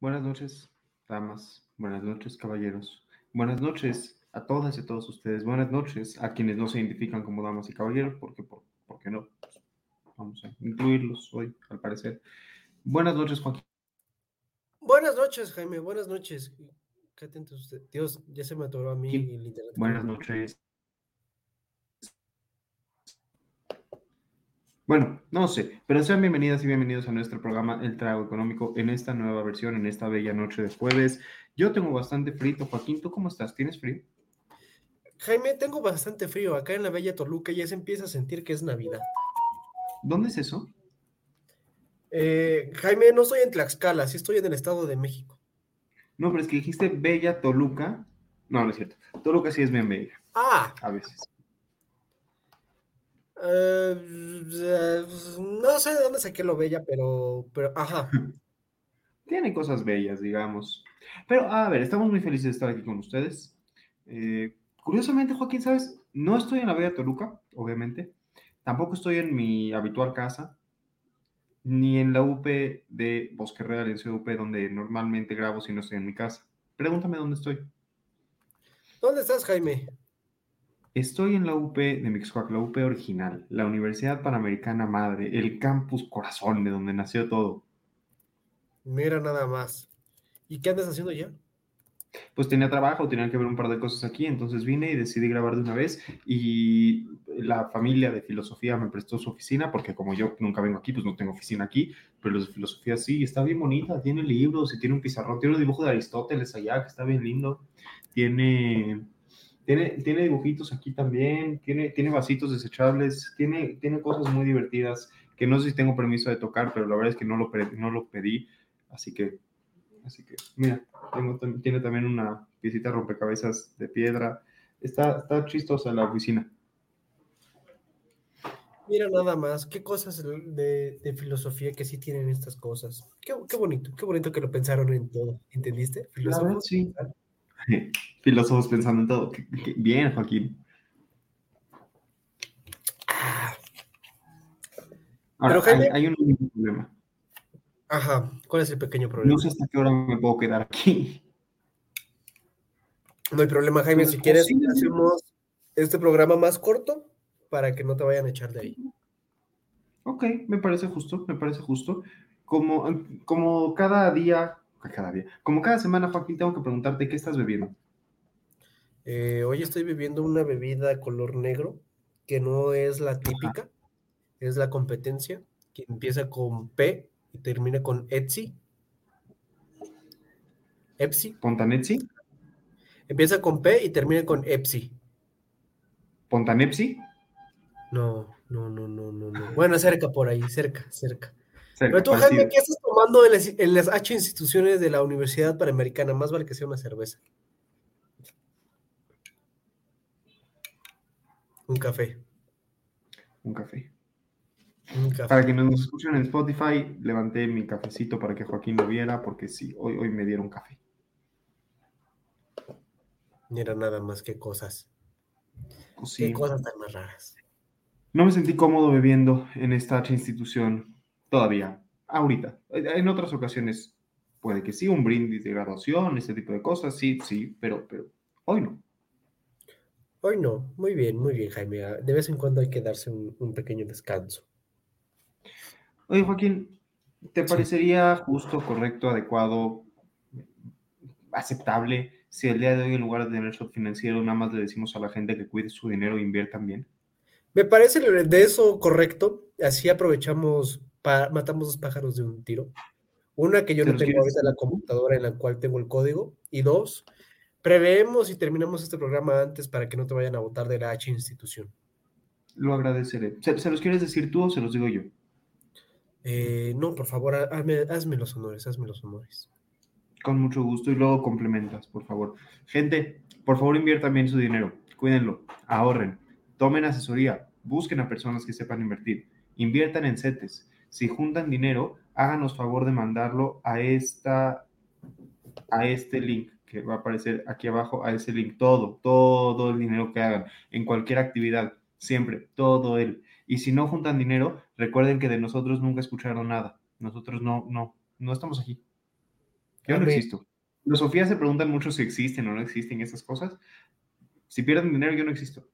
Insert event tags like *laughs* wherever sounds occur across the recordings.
Buenas noches, damas. Buenas noches, caballeros. Buenas noches a todas y a todos ustedes. Buenas noches a quienes no se identifican como damas y caballeros, porque por, qué no? vamos a incluirlos hoy, al parecer. Buenas noches, Joaquín. Buenas noches, Jaime. Buenas noches. Qué atento usted. Dios, ya se me atoró a mí el internet. Buenas noches. Bueno, no sé, pero sean bienvenidas y bienvenidos a nuestro programa El Trago Económico en esta nueva versión, en esta bella noche de jueves. Yo tengo bastante frío. Joaquín, ¿tú cómo estás? ¿Tienes frío? Jaime, tengo bastante frío. Acá en la bella Toluca ya se empieza a sentir que es Navidad. ¿Dónde es eso? Eh, Jaime, no estoy en Tlaxcala, sí estoy en el Estado de México. No, pero es que dijiste bella Toluca. No, no es cierto. Toluca sí es bien bella. Ah. A veces. Eh, no sé de dónde saqué lo bella, pero, pero, ajá. *laughs* Tiene cosas bellas, digamos. Pero, a ver, estamos muy felices de estar aquí con ustedes. Eh, curiosamente, Joaquín, ¿sabes? No estoy en la Bella Toluca, obviamente. Tampoco estoy en mi habitual casa, ni en la UP de Bosque Real, en CUP, donde normalmente grabo si no estoy en mi casa. Pregúntame dónde estoy. ¿Dónde estás, Jaime? Estoy en la UP de Mixcoac, la UP original, la Universidad Panamericana Madre, el campus corazón de donde nació todo. Mira nada más. ¿Y qué andas haciendo ya? Pues tenía trabajo, tenía que ver un par de cosas aquí, entonces vine y decidí grabar de una vez y la familia de filosofía me prestó su oficina porque como yo nunca vengo aquí, pues no tengo oficina aquí, pero los de filosofía sí, está bien bonita, tiene libros y tiene un pizarrón, tiene un dibujo de Aristóteles allá que está bien lindo, tiene tiene, dibujitos aquí también, tiene, tiene vasitos desechables, tiene, tiene cosas muy divertidas que no sé si tengo permiso de tocar, pero la verdad es que no lo, no lo pedí, así que, así que, mira, tiene también una visita rompecabezas de piedra, está, está chistosa la oficina. Mira nada más, qué cosas de, de, filosofía que sí tienen estas cosas. Qué, qué, bonito, qué bonito que lo pensaron en todo, ¿entendiste? Filosofía. Sí. *laughs* Filósofos pensando en todo. Bien, Joaquín. Ahora, hay, un problema. Ajá, ¿cuál es el pequeño problema? No sé hasta qué hora me puedo quedar aquí. No hay problema, Jaime. Si quieres, hacemos este programa más corto para que no te vayan a echar de ahí. Ok, me parece justo, me parece justo. Como, como cada día cada día. Como cada semana, Joaquín, tengo que preguntarte qué estás bebiendo. Eh, hoy estoy bebiendo una bebida color negro, que no es la típica, es la competencia, que empieza con P y termina con Etsy. Epsi. ¿Pontanetsi? Empieza con P y termina con Epsi. ¿Pontanepsi? No, no, no, no, no, no. Bueno, cerca por ahí, cerca, cerca. Pero tú, Jaime, ¿qué estás tomando en las, H instituciones de la Universidad Panamericana? Más vale que sea una cerveza. Un café. Un café. Un café. Para quienes nos escuchan en Spotify, levanté mi cafecito para que Joaquín lo viera, porque sí, hoy, hoy me dieron café. Mira nada más qué cosas. Pues qué cosas tan más raras. No me sentí cómodo bebiendo en esta H institución todavía, ahorita. En otras ocasiones puede que sí, un brindis de graduación, ese tipo de cosas, sí, sí, pero, pero hoy no. Hoy no, muy bien, muy bien, Jaime. De vez en cuando hay que darse un, pequeño descanso. Oye, Joaquín, ¿te parecería justo, correcto, adecuado, aceptable si el día de hoy en lugar de tener financiero nada más le decimos a la gente que cuide su dinero e inviertan bien? Me parece de eso correcto. Así aprovechamos, matamos dos pájaros de un tiro. Una, que yo ¿Se no tengo ahorita la computadora en la cual tengo el código. Y dos, preveemos y terminamos este programa antes para que no te vayan a votar de la H institución. Lo agradeceré. ¿Se, se los quieres decir tú o se los digo yo? Eh, no, por favor, ha- hazme, hazme los honores, hazme los honores. Con mucho gusto y luego complementas, por favor. Gente, por favor inviertan bien su dinero, cuídenlo, ahorren, tomen asesoría, busquen a personas que sepan invertir, inviertan en CETES. Si juntan dinero, háganos favor de mandarlo a esta a este link que va a aparecer aquí abajo, a ese link, todo, todo el dinero que hagan en cualquier actividad, siempre, todo él. Y si no juntan dinero, recuerden que de nosotros nunca escucharon nada. Nosotros no, no, no estamos aquí. Yo no existo. Los Sofía se preguntan mucho si existen o no existen esas cosas. Si pierden dinero, yo no existo.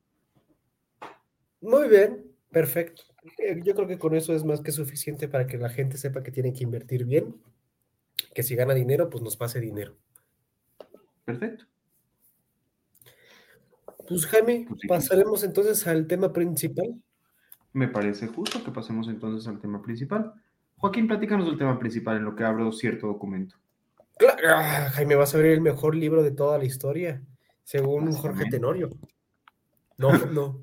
Muy bien, perfecto. Eh, Yo creo que con eso es más que suficiente para que la gente sepa que tiene que invertir bien, que si gana dinero, pues nos pase dinero. Perfecto. Pues Jaime, Pues sí. pasaremos entonces al tema principal. Me parece justo que pasemos entonces al tema principal. Joaquín, platícanos del tema principal en lo que abro cierto documento. Claro, ah, Jaime, vas a ver el mejor libro de toda la historia, según Jorge. Tenorio. No, no.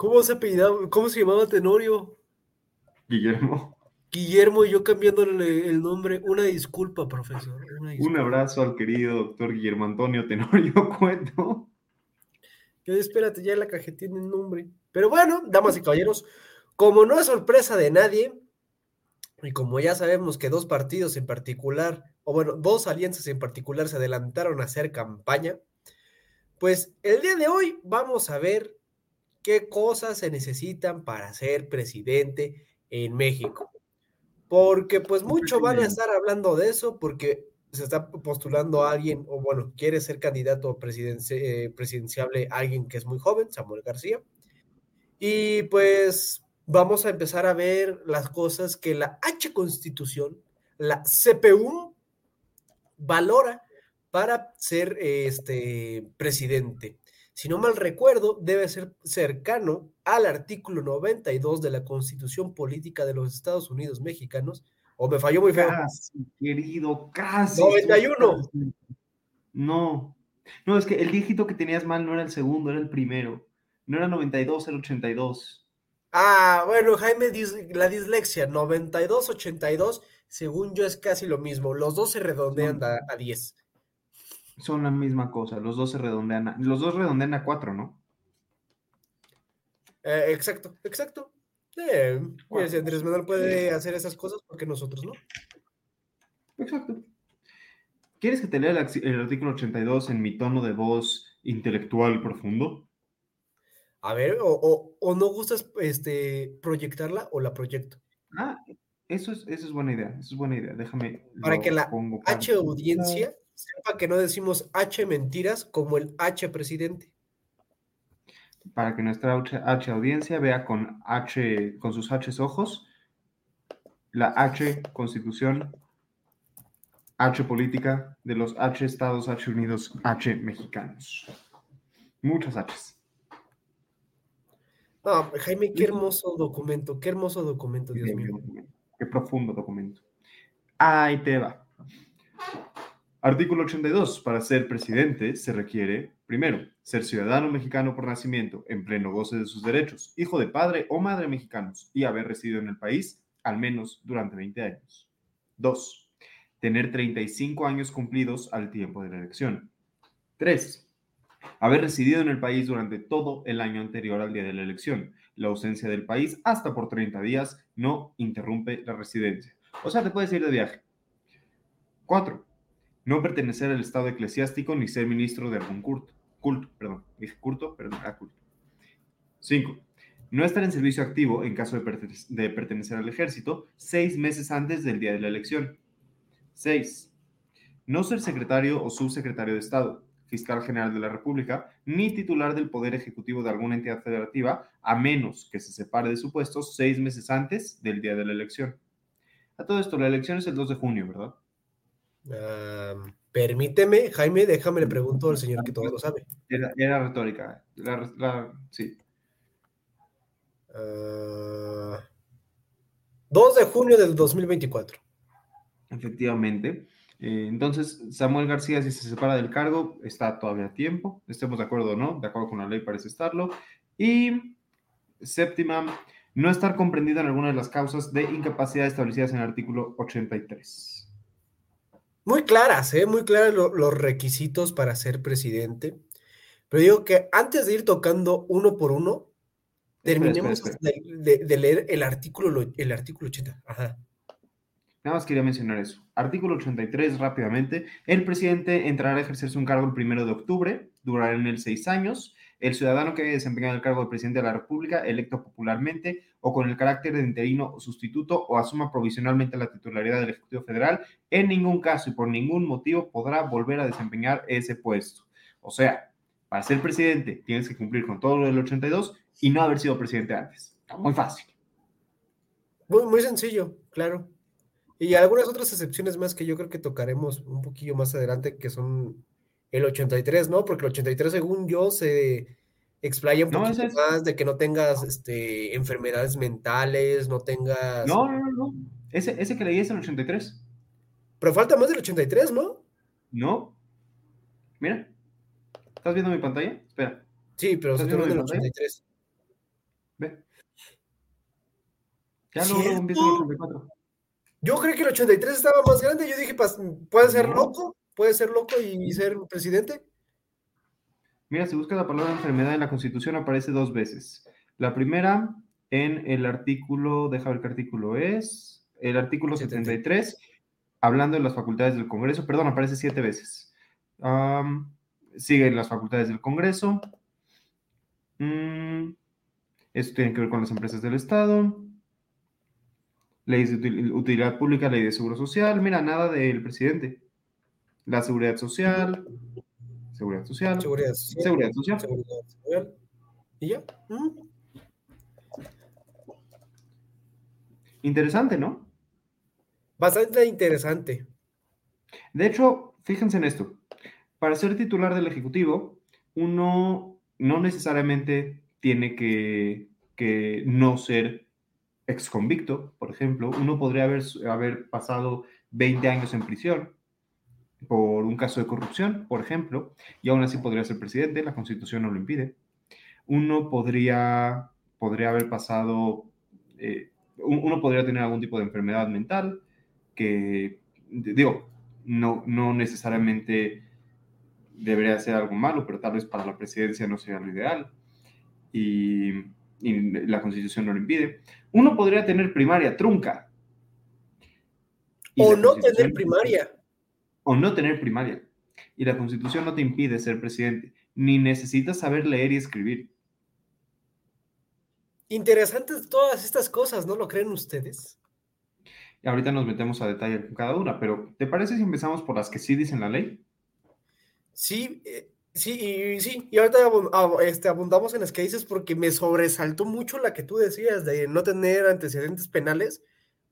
¿Cómo se apellidaba? ¿Cómo se llamaba Tenorio? Guillermo, Guillermo y yo cambiándole el nombre. Una disculpa, profesor. Una un abrazo al querido doctor Guillermo Antonio Tenorio *laughs* Cueto. Ya espérate, ya la caja tiene el nombre. Pero bueno, damas y caballeros, como no es sorpresa de nadie, y como ya sabemos que dos partidos en particular, o bueno, dos alianzas en particular se adelantaron a hacer campaña, pues el día de hoy vamos a ver qué cosas se necesitan para ser presidente en México. Porque pues mucho van a estar hablando de eso porque se está postulando a alguien, o bueno, quiere ser candidato presidenci- eh, presidenciable alguien que es muy joven, Samuel García. Y pues vamos a empezar a ver las cosas que la H Constitución, la CPU, valora para ser eh, este presidente. Si no mal recuerdo, debe ser cercano al artículo 92 de la Constitución Política de los Estados Unidos Mexicanos. O me falló muy feo. Casi, querido, casi. 91. No. No, es que el dígito que tenías mal no era el segundo, era el primero. No era 92, era 82. Ah, bueno, Jaime, la dislexia, 92-82, según yo es casi lo mismo. Los dos se redondean a, a 10. Son la misma cosa, los dos se redondean a, los dos redondean a 4, ¿no? Eh, exacto, exacto. Eh, mira, si Andrés Manuel puede hacer esas cosas, porque nosotros no? Exacto. ¿Quieres que te lea el, artículo 82 en mi tono de voz intelectual profundo? A ver, o, o- o no gustas este, proyectarla o la proyecto. Ah, eso es, eso es buena idea, eso es buena idea. Déjame. Para que la H audiencia sepa que no decimos H mentiras como el H presidente. Para que nuestra H, audiencia vea con H, con sus H ojos, la H constitución, H política de los H estados, H unidos, H mexicanos. Muchas Hs. No, Jaime, qué hermoso documento, qué hermoso documento, Dios Qué mío. Qué profundo documento. Ahí te va. Artículo 82. Para ser presidente se requiere, primero, ser ciudadano mexicano por nacimiento, en pleno goce de sus derechos, hijo de padre o madre mexicanos y haber residido en el país al menos durante 20 años. Dos, tener 35 años cumplidos al tiempo de la elección. Tres, haber residido en el país durante todo el año anterior al día de la elección. La ausencia del país hasta por 30 días no interrumpe la residencia. O sea, te puedes ir de viaje. 4. No pertenecer al estado eclesiástico ni ser ministro de algún culto. Culto, perdón. Dije culto, perdón, era culto. 5. No estar en servicio activo en caso de pertenecer al ejército seis meses antes del día de la elección. 6. No ser secretario o subsecretario de Estado, fiscal general de la República, ni titular del Poder Ejecutivo de alguna entidad federativa, a menos que se separe de su puesto seis meses antes del día de la elección. A todo esto, la elección es el 2 de junio, ¿verdad? Ah, Permíteme, Jaime, déjame le pregunto al señor que todo lo sabe. Era, era retórica. La- la- sí. Ah, 2 de junio del 2024. Efectivamente. Eh, entonces, Samuel García, si se separa del cargo, está todavía a tiempo. Estemos de acuerdo o no, de acuerdo con la ley parece estarlo. Y séptima, no estar comprendido en alguna de las causas de incapacidad establecidas en el artículo 83. Muy claras, ¿eh? Muy claras lo- los requisitos para ser presidente. Pero digo que antes de ir tocando uno por uno, Espera, terminemos espera, De, de- de leer el artículo, lo- el artículo 80. Ajá. Nada más quería mencionar eso. Artículo 83, rápidamente. El presidente entrará a ejercer su cargo el primero de octubre, durará en él seis años. El ciudadano que haya desempeñado el cargo de presidente de la República, electo popularmente o con el carácter de interino o sustituto, o asuma provisionalmente la titularidad del Ejecutivo Federal, en ningún caso y por ningún motivo podrá volver a desempeñar ese puesto. O sea, para ser presidente tienes que cumplir con todo lo del 82 y no haber sido presidente antes. Muy fácil. Muy, muy sencillo, claro. Y algunas otras excepciones más que yo creo que tocaremos un poquillo más adelante, que son el 83, ¿no? Porque el 83, según yo, se explaya un No, poquito ese es- más de que no tengas este, enfermedades mentales, no tengas... No, no, no, no. Ese, ese que leí es el 83. Pero falta más del 83, ¿no? No. Mira. ¿Estás viendo mi pantalla? Espera. Sí, pero se ¿Estás viendo del mi pantalla? 83. Ve. Ya luego empieza el ¿Cierto? 84. Yo creo que el 83 estaba más grande. Yo dije, puede ser No. loco, puede ser loco y ser presidente. Mira, si buscas la palabra enfermedad en la Constitución aparece dos veces. La primera en el artículo, deja ver qué artículo es, el artículo 73, hablando de las facultades del Congreso, perdón, aparece siete veces. Am, siguen las facultades del Congreso. Mm, esto tiene que ver con las empresas del Estado. Leyes de util- utilidad pública, ley de seguro social. Mira, nada del presidente. La seguridad social. Seguridad social. Seguridad social. Seguridad social. seguridad social. Y ya. Interesante, ¿no? Bastante interesante. De hecho, fíjense en esto. Para ser titular del Ejecutivo, uno no necesariamente tiene que, que no ser exconvicto, por ejemplo. Uno podría haber, haber pasado 20 años en prisión por un caso de corrupción, por ejemplo, y aún así podría ser presidente, la Constitución no lo impide. Uno podría, podría haber pasado, eh, un- uno podría tener algún tipo de enfermedad mental, que, digo, no, no necesariamente debería ser algo malo, pero tal vez para la presidencia no sea lo ideal. Y, y la constitución no lo impide. Uno podría tener primaria trunca. O no tener primaria. O no tener primaria. Y la constitución no te impide ser presidente, ni necesitas saber leer y escribir. Interesantes todas estas cosas, ¿no lo creen ustedes? Y ahorita nos metemos a detalle con cada una, pero ¿te parece si empezamos por las que sí dicen la ley? Sí, eh, sí, y, sí, y ahorita este, abundamos en las que dices porque me sobresaltó mucho la que tú decías de no tener antecedentes penales,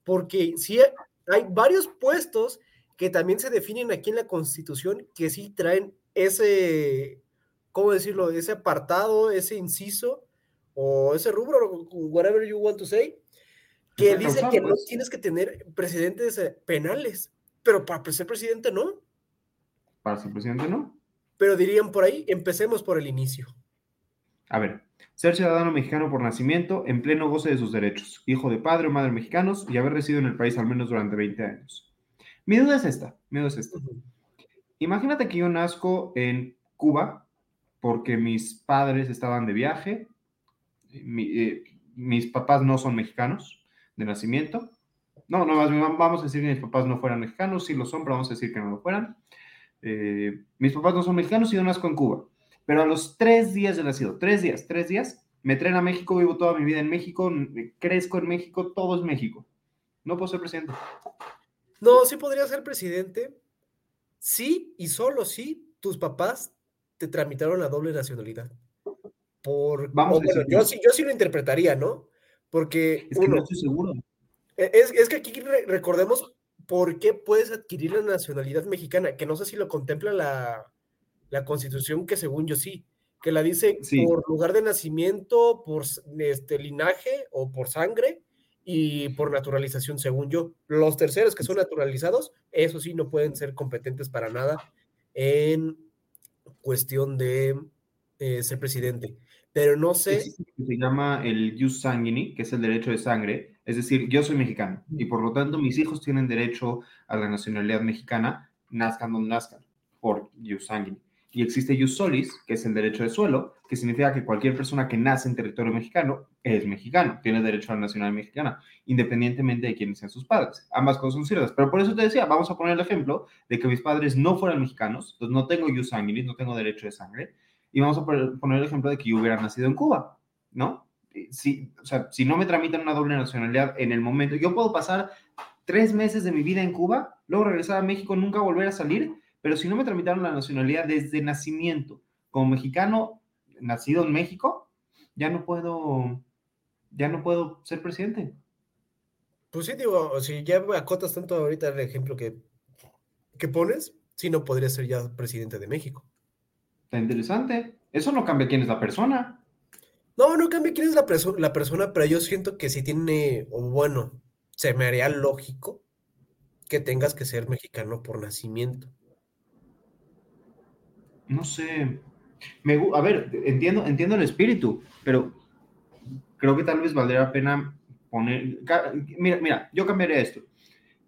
porque sí hay varios puestos que también se definen aquí en la Constitución que sí traen ese, ¿cómo decirlo? Ese apartado, ese inciso o ese rubro, whatever you want to say, que dice que no tienes que tener precedentes eh, penales, pero para ser presidente no. Para ser presidente, no. Pero dirían por ahí, empecemos por el inicio. A ver, ser ciudadano mexicano por nacimiento, en pleno goce de sus derechos, hijo de padre o madre mexicanos y haber residido en el país al menos durante 20 años. Mi duda es esta, mi duda es esta. Imagínate que yo nazco en Cuba porque mis padres estaban de viaje, mi- eh, mis papás no son mexicanos de nacimiento. No, no, más vamos a decir que mis papás no fueran mexicanos, sí lo son, pero vamos a decir que no lo fueran. Eh, mis papás no son mexicanos y yo nazco en Cuba. Pero a los tres días de nacido, tres días, tres días, me traen a México, vivo toda mi vida en México, crezco en México, todo es México. No puedo ser presidente. No, sí podría ser presidente. Sí y solo sí tus papás te tramitaron la doble nacionalidad. Por, Vamos bueno, yo sí, yo sí lo interpretaría, ¿no? Porque Es que uno, no estoy seguro. e- es, es que aquí re- recordemos ¿por qué puedes adquirir la nacionalidad mexicana? Que no sé si lo contempla la, la constitución, que según yo sí, que la dice Sí. por lugar de nacimiento, por este, linaje o por sangre y por naturalización, según yo. Los terceros que son naturalizados, eso sí, no pueden ser competentes para nada en cuestión de eh, ser presidente. Pero no sé, se llama el jus sanguini, que es el derecho de sangre. Es decir, yo soy mexicano y por lo tanto mis hijos tienen derecho a la nacionalidad mexicana, nazcan donde nazcan, por jus sanguini. Y existe jus solis, que es el derecho de suelo, que significa que cualquier persona que nace en territorio mexicano es mexicano, tiene derecho a la nacionalidad mexicana, independientemente de quiénes sean sus padres. Ambas cosas son ciertas, pero por eso te decía, vamos a poner el ejemplo de que mis padres no fueran mexicanos, entonces no tengo jus sanguinis, no tengo derecho de sangre, y vamos a poner el ejemplo de que yo hubiera nacido en Cuba, ¿no? Si, si no me tramitan una doble nacionalidad en el momento, yo puedo pasar tres meses de mi vida en Cuba, luego regresar a México, nunca volver a salir, pero si no me tramitaron la nacionalidad desde nacimiento, como mexicano nacido en México, ya no puedo, ya no puedo ser presidente. pues sí, digo, si ya acotas tanto ahorita el ejemplo que, que pones, sí no podría ser ya presidente de México. Está interesante. Eso no cambia quién es la persona. No, no cambia quién es la, perso- la persona, pero yo siento que sí tiene, o bueno, se me haría lógico que tengas que ser mexicano por nacimiento. No sé. Me, a ver, entiendo, entiendo el espíritu, pero creo que tal vez valdría la pena poner. Mira, mira, yo cambiaría esto.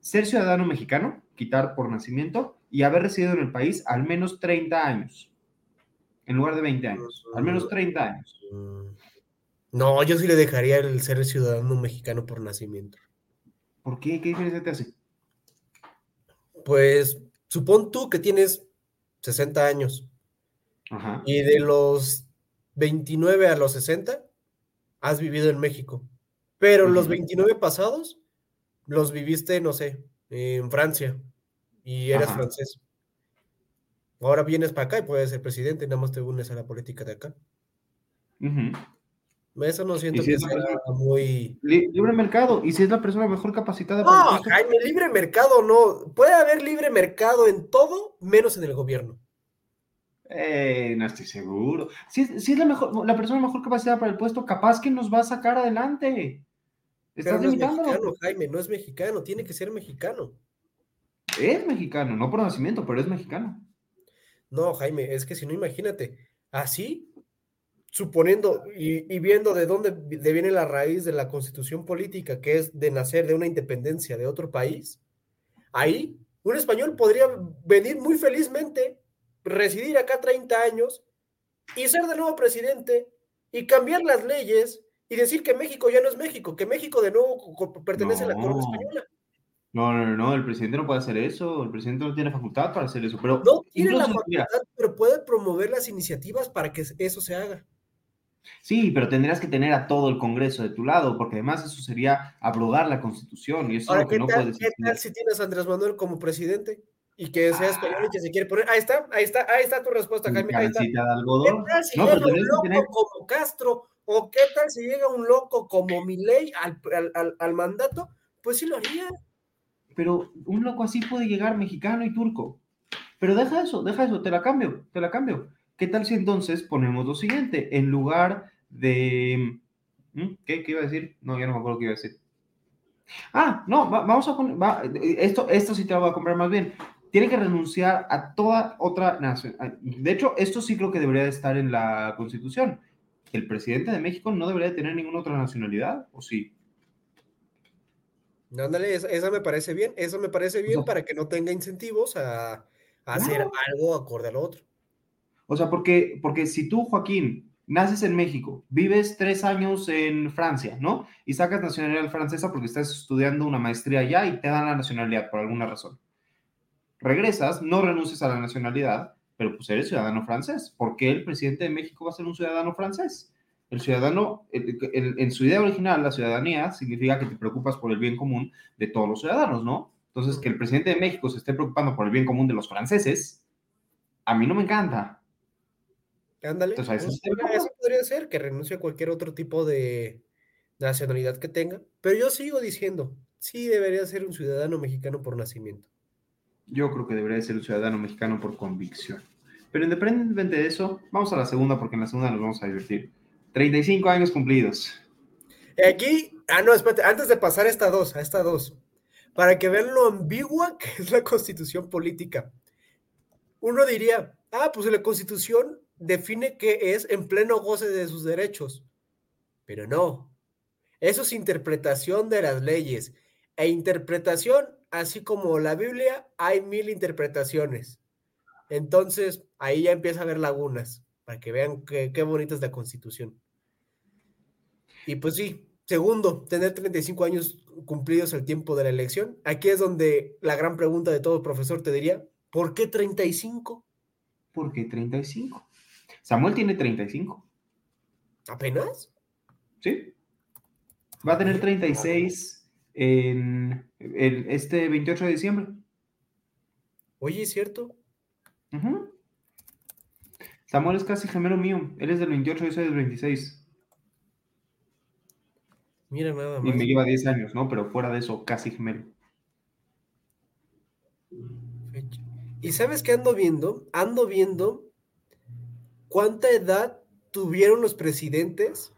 Ser ciudadano mexicano, quitar por nacimiento y haber residido en el país al menos 30 años, en lugar de 20 años. Al menos 30 años. No, yo sí le dejaría el ser ciudadano mexicano por nacimiento. ¿Por qué? ¿Qué diferencia te hace? Pues supón tú que tienes 60 años Ajá. y de los 29 a los 60 has vivido en México, pero los Ujú. 29 pasados los viviste, no sé, en Francia y eres Ajá. francés. Ahora vienes para acá y puedes ser presidente, nada más te unes a la política de acá. Eso no siento si que la sea muy... Li- Libre mercado. ¿Y si es la persona mejor capacitada para No? Jaime, libre mercado no. Puede haber libre mercado en todo, menos en el gobierno. Eh, no estoy seguro. Si es, si es la, mejor, la persona mejor capacitada para el puesto, capaz que nos va a sacar adelante. Pero Estás no es mexicano, Jaime, no es mexicano, tiene que ser mexicano. Es mexicano, no por nacimiento, pero es mexicano. No, Jaime, es que si no, imagínate, así, suponiendo y, y viendo de dónde de viene la raíz de la constitución política, que es de nacer de una independencia de otro país, ahí un español podría venir muy felizmente, residir acá 30 años y ser de nuevo presidente y cambiar las leyes y decir que México ya no es México, que México de nuevo pertenece a la corona española. No, no, no, el presidente no puede hacer eso. El presidente no tiene facultad para hacer eso. Pero No tiene la mira, facultad, pero puede promover las iniciativas para que eso se haga. sí, pero tendrías que tener a todo el Congreso de tu lado, porque además eso sería abrogar la Constitución y eso es lo que ¿qué, no tal, puedes qué tal si tienes a Andrés Manuel como presidente y que sea español Ah. y que se quiere poner? Ahí está, ahí está, ahí está tu respuesta, Jaime. Ahí está. De ¿Qué algodón. tal si No, llega un tendrías que loco tener como Castro? ¿O qué tal si llega un loco como Milei al, al, al- al mandato? Pues sí lo haría. pero un loco así puede llegar mexicano y turco. Pero deja eso, deja eso, te la cambio, te la cambio. ¿Qué tal si entonces ponemos lo siguiente? En lugar de... ¿Mm? ¿Qué, qué iba a decir? No, ya no me acuerdo qué iba a decir. Ah, no, va- vamos a poner... va- esto, esto sí te lo voy a comprar más bien. Tiene que renunciar a toda otra nación. De hecho, esto sí creo que debería de estar en la Constitución. El presidente de México no debería de tener ninguna otra nacionalidad, ¿o sí? Ándale, esa, esa me parece bien. Eso me parece bien sea- para que no tenga incentivos a, a hacer algo acorde a lo otro. O sea, porque, porque si tú, Joaquín, naces en México, vives tres años en Francia, ¿no? Y sacas nacionalidad francesa porque estás estudiando una maestría allá y te dan la nacionalidad por alguna razón. Regresas, no renuncias a la nacionalidad, pero pues eres ciudadano francés. ¿Por qué el presidente de México va a ser un ciudadano francés? El ciudadano, el- el- en su idea original, la ciudadanía significa que te preocupas por el bien común de todos los ciudadanos, ¿no? Entonces, que el presidente de México se esté preocupando por el bien común de los franceses, a mí no me encanta. Ándale. Entonces, eso pues, eso podría ser que renuncie a cualquier otro tipo de nacionalidad que tenga. Pero yo sigo diciendo, sí debería ser un ciudadano mexicano por nacimiento. Yo creo que debería ser un ciudadano mexicano por convicción. Pero independientemente de eso, vamos a la segunda porque en la segunda nos vamos a divertir. 35 años cumplidos. Aquí, ah, no, espérate, antes de pasar a esta dos, a esta dos, para que vean lo ambigua que es la constitución política. Uno diría, ah, pues la constitución define que es en pleno goce de sus derechos, pero no. Eso es interpretación de las leyes. E interpretación, así como la Biblia, hay mil interpretaciones. Entonces, ahí ya empieza a haber lagunas, para que vean qué, bonita es la constitución. Y pues sí, segundo, tener 35 años cumplidos al tiempo de la elección. Aquí es donde la gran pregunta de todo profesor te diría, ¿por qué 35? ¿Por qué 35? Samuel tiene 35. ¿Apenas? Sí. Va a tener 36 en, en este 28 de diciembre. Oye, ¿es cierto? Samuel es casi gemelo mío. Él es del 28, yo soy del 26. Mira nada Y más. me lleva 10 años, ¿no? Pero fuera de eso, casi gemelo. Fecha. ¿Y sabes qué ando viendo? Ando viendo cuánta edad tuvieron los presidentes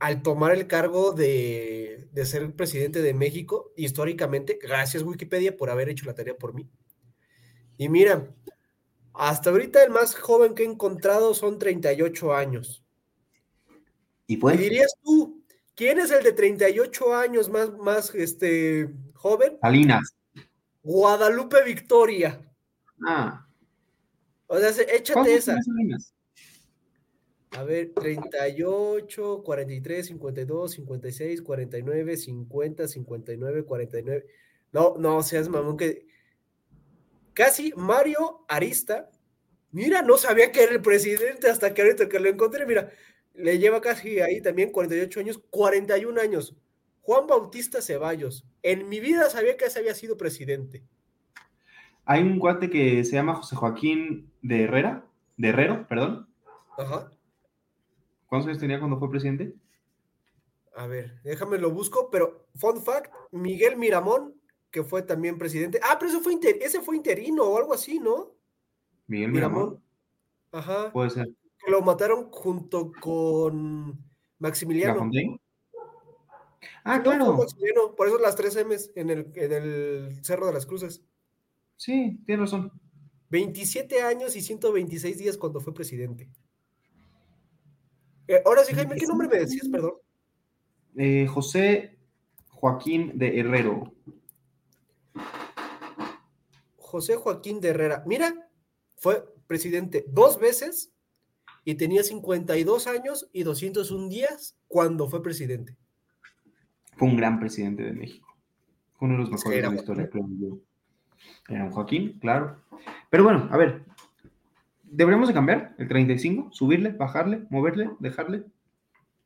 al tomar el cargo de, de ser presidente de México históricamente. Gracias Wikipedia por haber hecho la tarea por mí. Y mira, hasta ahorita el más joven que he encontrado son 38 años. Y Y pues, dirías tú, ¿quién es el de 38 años más, más este, joven? Salinas. Guadalupe Victoria. Ah, O sea, se- échate ¿cuántos esa. Salinas? A ver, 38, 43, 52, 56, 49, 50, 59, 49. No, no seas mamón que. Casi Mario Arista. Mira, no sabía que era el presidente hasta que ahorita que lo encontré. Mira, le lleva casi ahí también 48 años, 41 años. Juan Bautista Ceballos. En mi vida sabía que ese había sido presidente. Hay un cuate que se llama José Joaquín de Herrera, de Herrero, perdón. Ajá. ¿Cuántos años tenía cuando fue presidente? A ver, déjame lo busco, pero fun fact, Miguel Miramón, que fue también presidente. Ah, pero ese fue, inter- ese fue interino o algo así, ¿no? Miguel Miramón. Ajá. Puede ser. que lo mataron junto con ¿La Maximiliano. Fontaine? Ah, No, claro. Maximiliano, por eso las tres M's en el, en el Cerro de las Cruces. Sí, tienes razón. 27 años y 126 días cuando fue presidente. Eh, ahora sí, Jaime, ¿qué nombre me decías, perdón? Eh, José Joaquín de Herrero. José Joaquín de Herrera. Mira, fue presidente dos veces y tenía 52 años y 201 días cuando fue presidente. Fue un gran presidente de México. Fue uno de los mejores de la historia, creo yo. Era un Joaquín, claro. Pero bueno, a ver. ¿Deberíamos de cambiar el 35? ¿Subirle, bajarle, moverle, dejarle?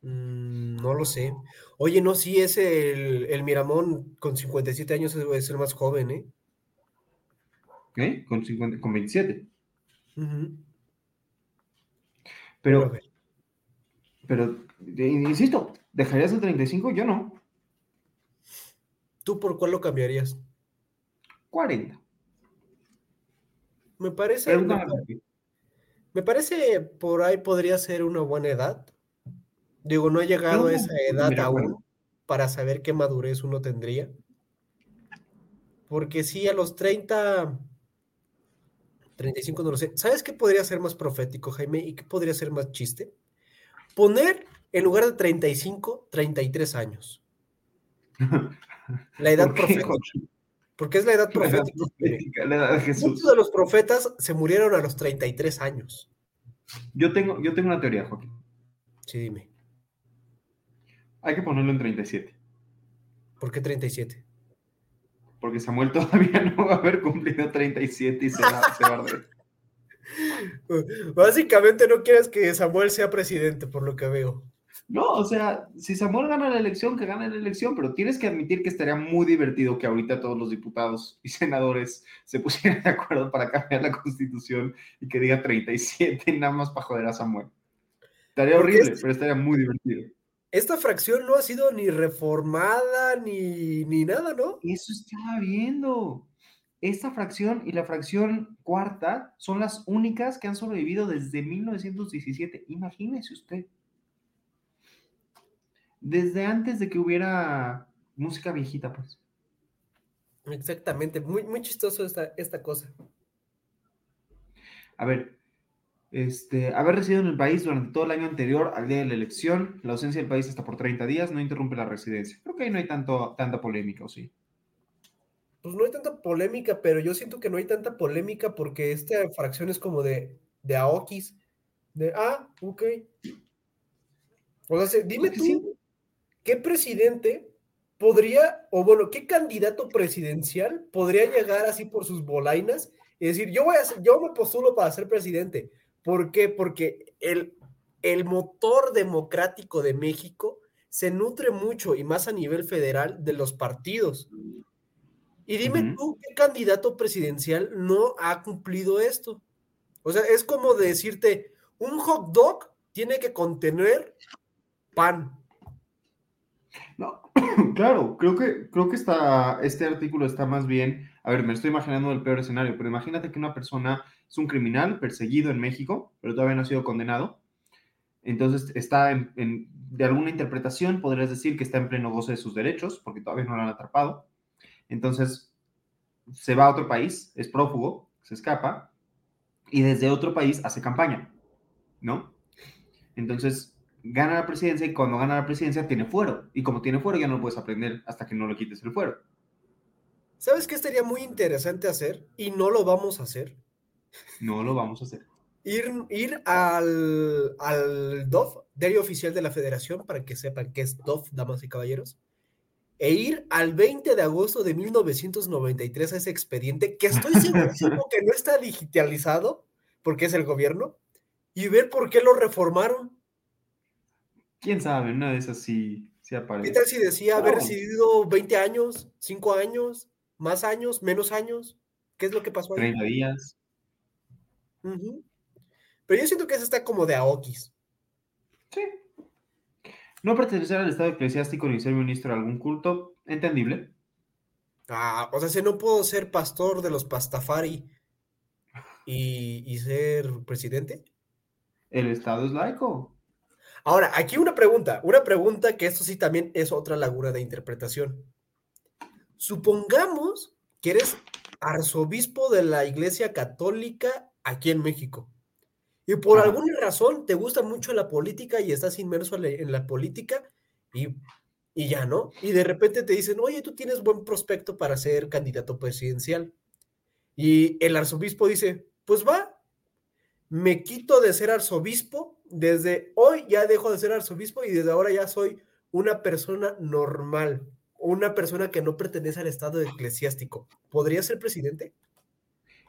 Mm, no lo sé. Oye, no, sí, es el, el Miramón con 57 años es el más joven, ¿eh? ¿Eh? Con, 50, con 27. Ujú. Pero, A ver. pero, eh, insisto, ¿dejarías el 35? Yo no. ¿Tú por cuál lo cambiarías? 40. Me parece, Pregúntame me, parece por ahí podría ser una buena edad. Digo, no he llegado No, a esa edad mira, aún bueno. para saber qué madurez uno tendría. Porque sí, a los 30, 35 no lo sé. ¿Sabes qué podría ser más profético, Jaime? ¿Y qué podría ser más chiste? Poner en lugar de 35, 33 años. *laughs* La edad ¿Por qué, profética. Porque es la edad *laughs* profética, la edad de Jesús. Muchos de los profetas se murieron a los 33 años. Yo tengo, yo tengo una teoría, Joaquín. Sí, dime. Hay que ponerlo en 37. ¿Por qué 37? Porque Samuel todavía *laughs* no va a haber cumplido 37 y se va, se va a arder. *laughs* Básicamente no quieres que Samuel sea presidente, por lo que veo. No, o sea, si Samuel gana la elección, que gane la elección, pero tienes que admitir que estaría muy divertido que ahorita todos los diputados y senadores se pusieran de acuerdo para cambiar la constitución y que diga 37 nada más para joder a Samuel. Estaría Porque horrible, pero estaría muy divertido. esta fracción no ha sido ni reformada ni, ni nada, ¿no? Eso estaba viendo. Esta fracción y la fracción cuarta son las únicas que han sobrevivido desde 1917. Imagínese usted. Desde antes de que hubiera música viejita, pues. Exactamente, muy, muy chistoso esta, esta cosa. A ver, este, haber residido en el país durante todo el año anterior al día de la elección, la ausencia del país hasta por 30 días no interrumpe la residencia. Creo que ahí no hay tanto, tanta polémica, ¿o sí? Pues no hay tanta polémica, pero yo siento que no hay tanta polémica porque esta fracción es como de, de Aokis. De, ah, ok. O sea, dime tú, ¿qué presidente podría, o bueno, qué candidato presidencial podría llegar así por sus bolainas y decir, yo voy a yo me postulo para ser presidente? ¿Por qué? Porque el, el motor democrático de México se nutre mucho y más a nivel federal de los partidos. Y dime tú, ¿qué candidato presidencial no ha cumplido esto? O sea, es como decirte, un hot dog tiene que contener pan. *clears throat* Claro, creo que, creo que está, este artículo está más bien, a ver, me estoy imaginando el peor escenario, pero imagínate que una persona es un criminal perseguido en México, pero todavía no ha sido condenado. Entonces está de alguna interpretación, podrías decir que está en pleno goce de sus derechos, porque todavía no lo han atrapado entonces, se va a otro país, es prófugo, se escapa, y desde otro país hace campaña, ¿no? Entonces, gana la presidencia y cuando gana la presidencia tiene fuero. Y como tiene fuero ya no lo puedes aprender hasta que no le quites el fuero. ¿Sabes qué estaría muy interesante hacer? Y no lo vamos a hacer. No lo vamos a hacer. Ir, ir al, al DOF, Diario Oficial de la Federación, para que sepan qué es DOF, damas y caballeros e ir al 20 de agosto de 1993 a ese expediente, que estoy seguro *laughs* que no está digitalizado, porque es el gobierno, y ver por qué lo reformaron. ¿Quién sabe? Una de esas sí, aparece. ¿Qué tal si decía haber residido 20 años, 5 años, más años, menos años? ¿Qué es lo que pasó ahí? 30 días. Pero yo siento que eso está como de aokis. Sí, no pertenecer al Estado eclesiástico ni ser ministro de algún culto, entendible. Ah, o sea, si no puedo ser pastor de los pastafari y, ser presidente. El Estado es laico. Ahora, aquí una pregunta, una pregunta que esto sí también es otra laguna de interpretación. Supongamos que eres arzobispo de la Iglesia Católica aquí en México. Y por alguna razón te gusta mucho la política y estás inmerso en la política y, y, ya, ¿no? Y de repente te dicen, oye, tú tienes buen prospecto para ser candidato presidencial. Y el arzobispo dice, pues va, me quito de ser arzobispo, desde hoy ya dejo de ser arzobispo y desde ahora ya soy una persona normal, una persona que no pertenece al estado eclesiástico. ¿Podría ser presidente?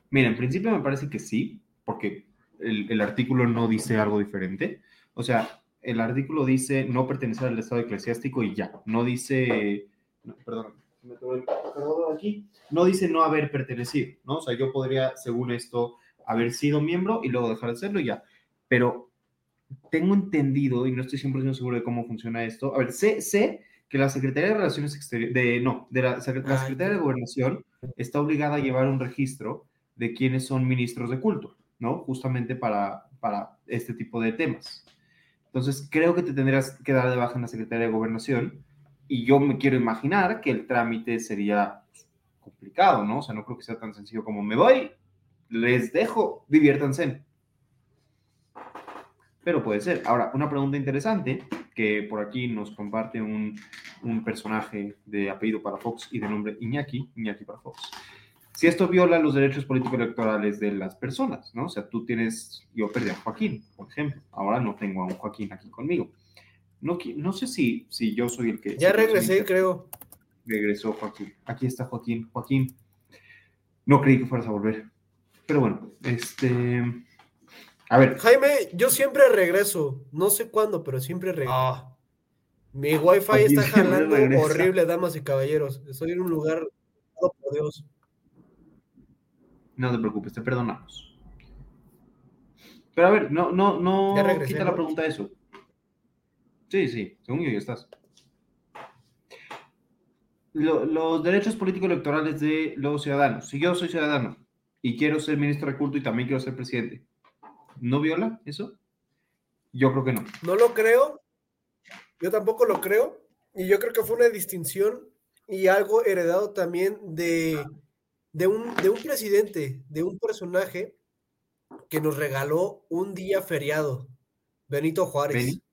Mira, en principio me parece que sí, porque el, artículo no dice algo diferente. O sea, el artículo dice no pertenecer al Estado eclesiástico y ya. No dice, perdón, me el aquí, no dice no haber pertenecido, ¿no? O sea, yo podría, según esto, haber sido miembro y luego dejar de serlo y ya. Pero tengo entendido, y no estoy 100% seguro de cómo funciona esto, a ver, sé, sé que la Secretaría de Relaciones Exteriores, de, no, de la, la Secretaría de Gobernación está obligada a llevar un registro de quiénes son ministros de culto. ¿no? Justamente para, para este tipo de temas. Entonces, creo que te tendrías que dar de baja en la Secretaría de Gobernación y yo me quiero imaginar que el trámite sería complicado, ¿no? O sea, no creo que sea tan sencillo como me voy, les dejo, diviértanse. Pero puede ser. Ahora, una pregunta interesante que por aquí nos comparte un, un personaje de apellido para Fox y de nombre Iñaki, Iñaki para Fox si esto viola los derechos políticos electorales de las personas, ¿no? O sea, tú tienes, yo perdí a Joaquín, por ejemplo, ahora no tengo a un Joaquín aquí conmigo. No, no sé si, si yo soy el que... Ya regresé, creo. Regresó Joaquín. Aquí está Joaquín. Joaquín, no creí que fueras a volver. Pero bueno, este... A ver. Jaime, yo siempre regreso. No sé cuándo, pero siempre regreso. Ah. Mi wifi está *laughs* jalando horrible, damas y caballeros. Estoy en un lugar... Oh, por Dios. No te preocupes, te perdonamos. Pero a ver, no, no, no quita la pregunta de eso. Sí, sí, según yo ya estás. Lo- los derechos políticos electorales de los ciudadanos. Si yo soy ciudadano y quiero ser ministro de culto y también quiero ser presidente, ¿no viola eso? Yo creo que no. No lo creo. Yo tampoco lo creo. Y yo creo que fue una distinción y algo heredado también de, de, un, de un presidente, de un personaje que nos regaló un día feriado, Benito Juárez. Beni.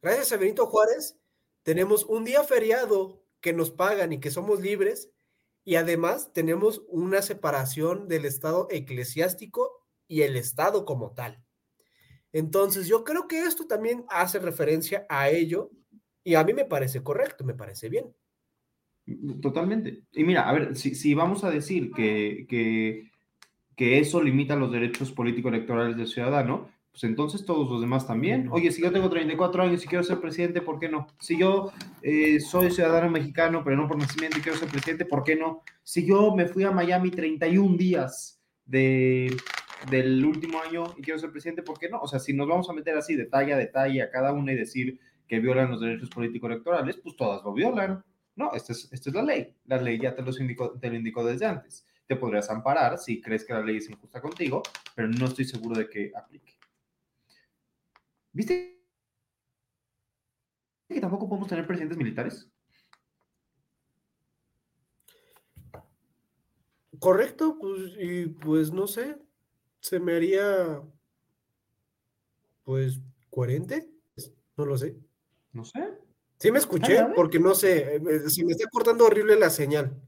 Gracias a Benito Juárez tenemos un día feriado que nos pagan y que somos libres y además tenemos una separación del Estado eclesiástico y el Estado como tal. Entonces, yo creo que esto también hace referencia a ello y a mí me parece correcto, me parece bien. Totalmente. Y mira, a ver, si, si vamos a decir que, que, que eso limita los derechos político-electorales del ciudadano, pues entonces todos los demás también. Oye, si yo tengo 34 años y quiero ser presidente, ¿por qué no? Si yo eh, soy ciudadano mexicano, pero no por nacimiento y quiero ser presidente, ¿por qué no? Si yo me fui a Miami 31 días de, del último año y quiero ser presidente, ¿por qué no? O sea, si nos vamos a meter así detalle a detalle a cada una y decir que violan los derechos político-electorales, pues todas lo violan. No, esta es, esta es la ley. La ley ya te, los indicó, te lo indicó desde antes. Te podrías amparar si crees que la ley es injusta contigo, pero no estoy seguro de que aplique. ¿Viste que tampoco podemos tener presidentes militares? Correcto, pues, y pues no sé, se me haría, pues, coherente, no lo sé. No sé. Sí me escuché, porque no sé, eh, se me está cortando horrible la señal.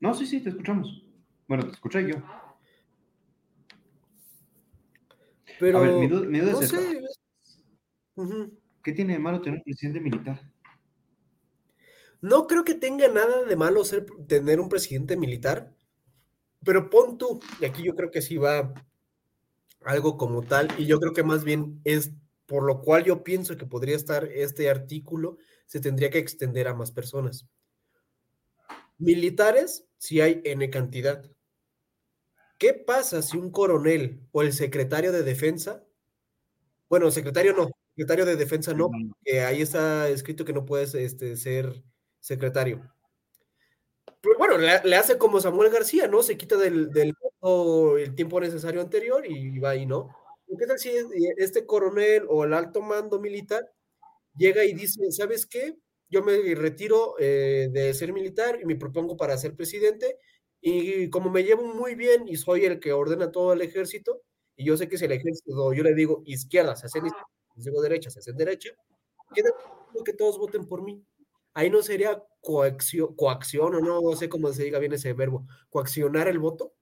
No, sí, sí, te escuchamos. Bueno, te escuché yo. Pero, A ver, mi duda, mi duda no es sé. ¿Qué tiene de malo tener un presidente militar? No creo que tenga nada de malo ser, tener un presidente militar, pero pon tú, y aquí yo creo que sí va algo como tal, y yo creo que más bien es por lo cual yo pienso que podría estar este artículo, se tendría que extender a más personas. Militares, si hay N cantidad. ¿Qué pasa si un coronel o el secretario de defensa, bueno, secretario no, secretario de defensa no, que ahí está escrito que no puedes este, ser secretario. Pero bueno, le, le, hace como Samuel García, ¿no? Se quita del, del el tiempo necesario anterior y va ahí, ¿no? ¿Qué tal si este coronel o el alto mando militar llega y dice, ¿sabes qué? Yo me retiro eh, de ser militar y me propongo para ser presidente y como me llevo muy bien y soy el que ordena todo el ejército y yo sé que si el ejército, yo le digo izquierda, se hacen izquierda, les digo derecha, se hacen derecha, queda que todos voten por mí ahí no sería coacción, coacción o no, no sé cómo se diga bien ese verbo, coaccionar el voto.